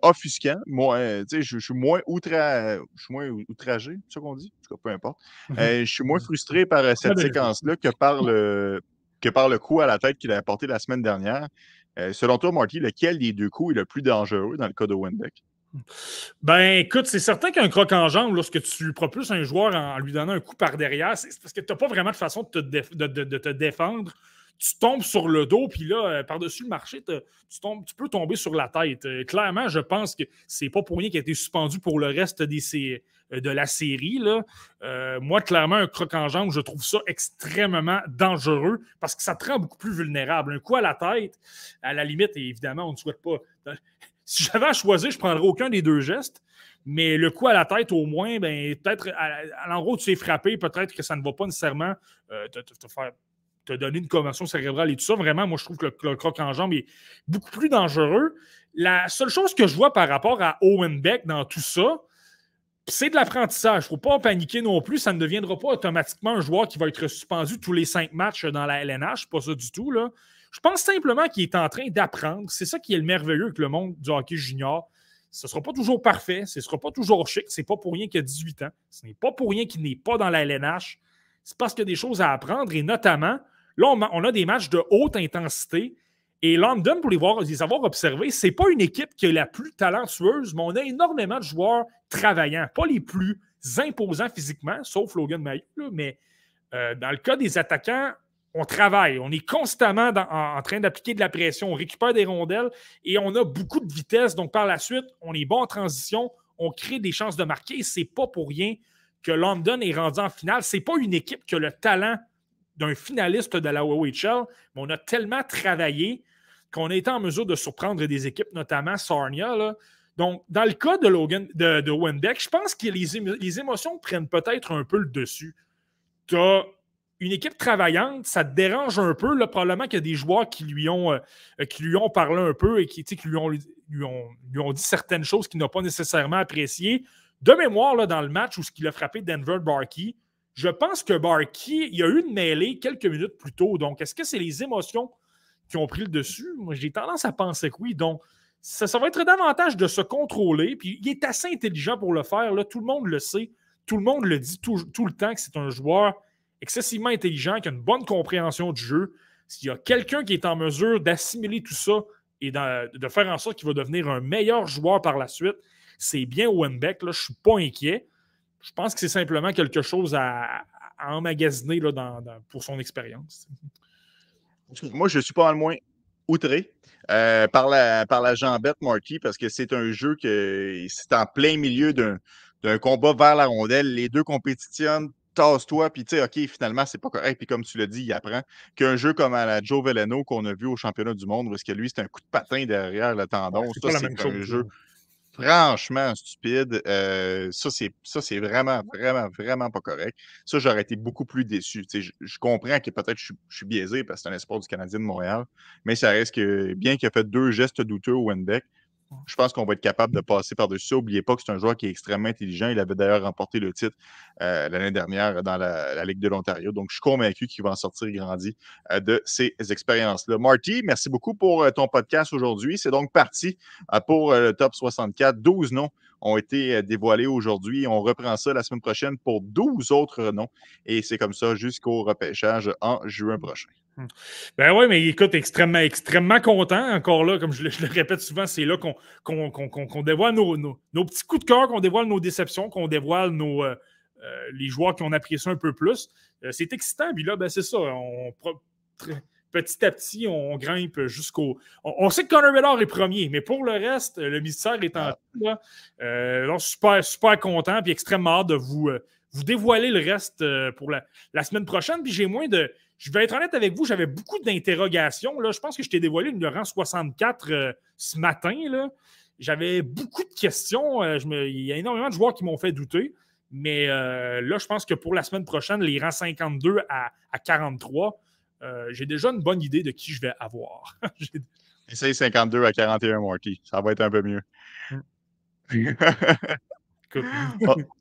A: offusquant. Moi, je, je, suis moins outra... je suis moins outragé, c'est ça qu'on dit? En tout cas, peu importe. je suis moins frustré par cette séquence-là que par le que par le coup à la tête qu'il a apporté la semaine dernière. Euh, selon toi, Marty, lequel des deux coups est le plus dangereux dans le cas de Winbeck?
C: Ben, écoute, c'est certain qu'un croc en jambe, lorsque tu propulses un joueur en lui donnant un coup par derrière, c'est parce que tu n'as pas vraiment de façon de te, défendre. Tu tombes sur le dos, puis là, euh, par-dessus le marché, tu, tombes, tu peux tomber sur la tête. Euh, clairement, je pense que c'est pas pour rien qu'il a été suspendu pour le reste des, euh, de la série. Là. Moi, clairement, un croc en jambe, je trouve ça extrêmement dangereux parce que ça te rend beaucoup plus vulnérable. Un coup à la tête, à la limite, évidemment, on ne souhaite pas. Si j'avais à choisir, je ne prendrais aucun des deux gestes. Mais le coup à la tête, au moins, ben, peut-être à, l'endroit où tu es frappé, peut-être que ça ne va pas nécessairement te, faire donner une convention cérébrale et tout ça. Vraiment, moi, je trouve que le, croc en jambe est beaucoup plus dangereux. La seule chose que je vois par rapport à Owen Beck dans tout ça, c'est de l'apprentissage. Il ne faut pas paniquer non plus. Ça ne deviendra pas automatiquement un joueur qui va être suspendu tous les cinq matchs dans la LNH. Pas ça du tout. Là. Je pense simplement qu'il est en train d'apprendre. C'est ça qui est le merveilleux avec le monde du hockey junior. Ce ne sera pas toujours parfait, ce ne sera pas toujours chic. Ce n'est pas pour rien qu'il a 18 ans. Ce n'est pas pour rien qu'il n'est pas dans la LNH. C'est parce qu'il y a des choses à apprendre et notamment, là, on a des matchs de haute intensité et London, pour les, voir, les avoir observés, ce n'est pas une équipe qui est la plus talentueuse, mais on a énormément de joueurs travaillants, pas les plus imposants physiquement, sauf Logan Mayu, mais euh, dans le cas des attaquants, on travaille, on est constamment en, train d'appliquer de la pression, on récupère des rondelles et on a beaucoup de vitesse. Donc, par la suite, on est bon en transition, on crée des chances de marquer. C'est pas pour rien que London est rendu en finale. C'est pas une équipe qui a le talent d'un finaliste de la OHL, mais on a tellement travaillé qu'on a été en mesure de surprendre des équipes, notamment Sarnia. Donc, dans le cas de Logan, de, de je pense que les, émotions prennent peut-être un peu le dessus. Tu as une équipe travaillante, ça te dérange un peu. Probablement qu'il y a des joueurs qui lui ont, euh, parlé un peu et qui, lui, ont, dit certaines choses qu'il n'a pas nécessairement appréciées. De mémoire, dans le match où qu'il a frappé Denver Barkey, je pense que Barkey, il y a eu une mêlée quelques minutes plus tôt. Donc, est-ce que c'est les émotions qui ont pris le dessus? Moi, j'ai tendance à penser que oui. Donc, ça, va être davantage de se contrôler. Puis, il est assez intelligent pour le faire. Là. Tout le monde le sait. Tout le monde le dit tout, le temps que c'est un joueur excessivement intelligent, qui a une bonne compréhension du jeu. S'il y a quelqu'un qui est en mesure d'assimiler tout ça et de, faire en sorte qu'il va devenir un meilleur joueur par la suite, c'est bien Owen Beck. Là. Je ne suis pas inquiet. Je pense que c'est simplement quelque chose à, emmagasiner là, pour son expérience.
A: Moi, je suis pas le moins outré euh, par, la, par la jambette, Marky, parce que c'est un jeu que c'est en plein milieu d'un combat vers la rondelle. Les deux compétitionnent, tasse-toi, puis tu sais, OK, finalement, c'est pas correct. Puis comme tu l'as dit, il apprend qu'un jeu comme à la Joe Veleno qu'on a vu au championnat du monde, parce que lui, c'est un coup de patin derrière le tendon. ça, c'est un jeu franchement stupide. Euh, ça, c'est vraiment, vraiment, vraiment pas correct. Ça, j'aurais été beaucoup plus déçu. Je, comprends que peut-être je, suis biaisé parce que c'est un espoir du Canadien de Montréal, mais ça reste que, bien qu'il ait fait deux gestes douteux au Wenbeck, je pense qu'on va être capable de passer par-dessus ça. N'oubliez pas que c'est un joueur qui est extrêmement intelligent. Il avait d'ailleurs remporté le titre euh, l'année dernière dans la, Ligue de l'Ontario. Donc, je suis convaincu qu'il va en sortir grandi euh, de ces expériences-là. Marty, merci beaucoup pour euh, ton podcast aujourd'hui. C'est donc parti pour le top 64. 12 noms ont été dévoilés aujourd'hui. On reprend ça la semaine prochaine pour 12 autres noms. Et c'est comme ça jusqu'au repêchage en juin prochain.
C: Ben oui, mais écoute, extrêmement, extrêmement content. Encore là, comme je le, répète souvent, c'est là qu'on dévoile nos, nos, petits coups de cœur, qu'on dévoile nos déceptions, qu'on dévoile nos, euh, euh, les joueurs qui ont apprécié un peu plus. Euh, c'est excitant. Puis là, ben, c'est ça. On, petit à petit, on grimpe jusqu'au. On, sait que Connor Bedard est premier, mais pour le reste, le mystère est en ah. là. super, super content puis extrêmement hâte de vous, vous dévoiler le reste pour la, la semaine prochaine. Puis j'ai moins de je vais être honnête avec vous, j'avais beaucoup d'interrogations. Je pense que je t'ai dévoilé le rang 64 euh, ce matin. J'avais beaucoup de questions. Euh, il y a énormément de joueurs qui m'ont fait douter. Mais euh, là, je pense que pour la semaine prochaine, les rangs 52 à, 43, j'ai déjà une bonne idée de qui je vais avoir.
A: Essaye 52 à 41, Marty. Ça va être un peu mieux.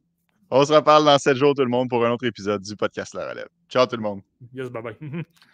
A: On se reparle dans 7 jours, tout le monde, pour un autre épisode du podcast La Relève. Ciao, tout le monde.
C: Yes, bye bye.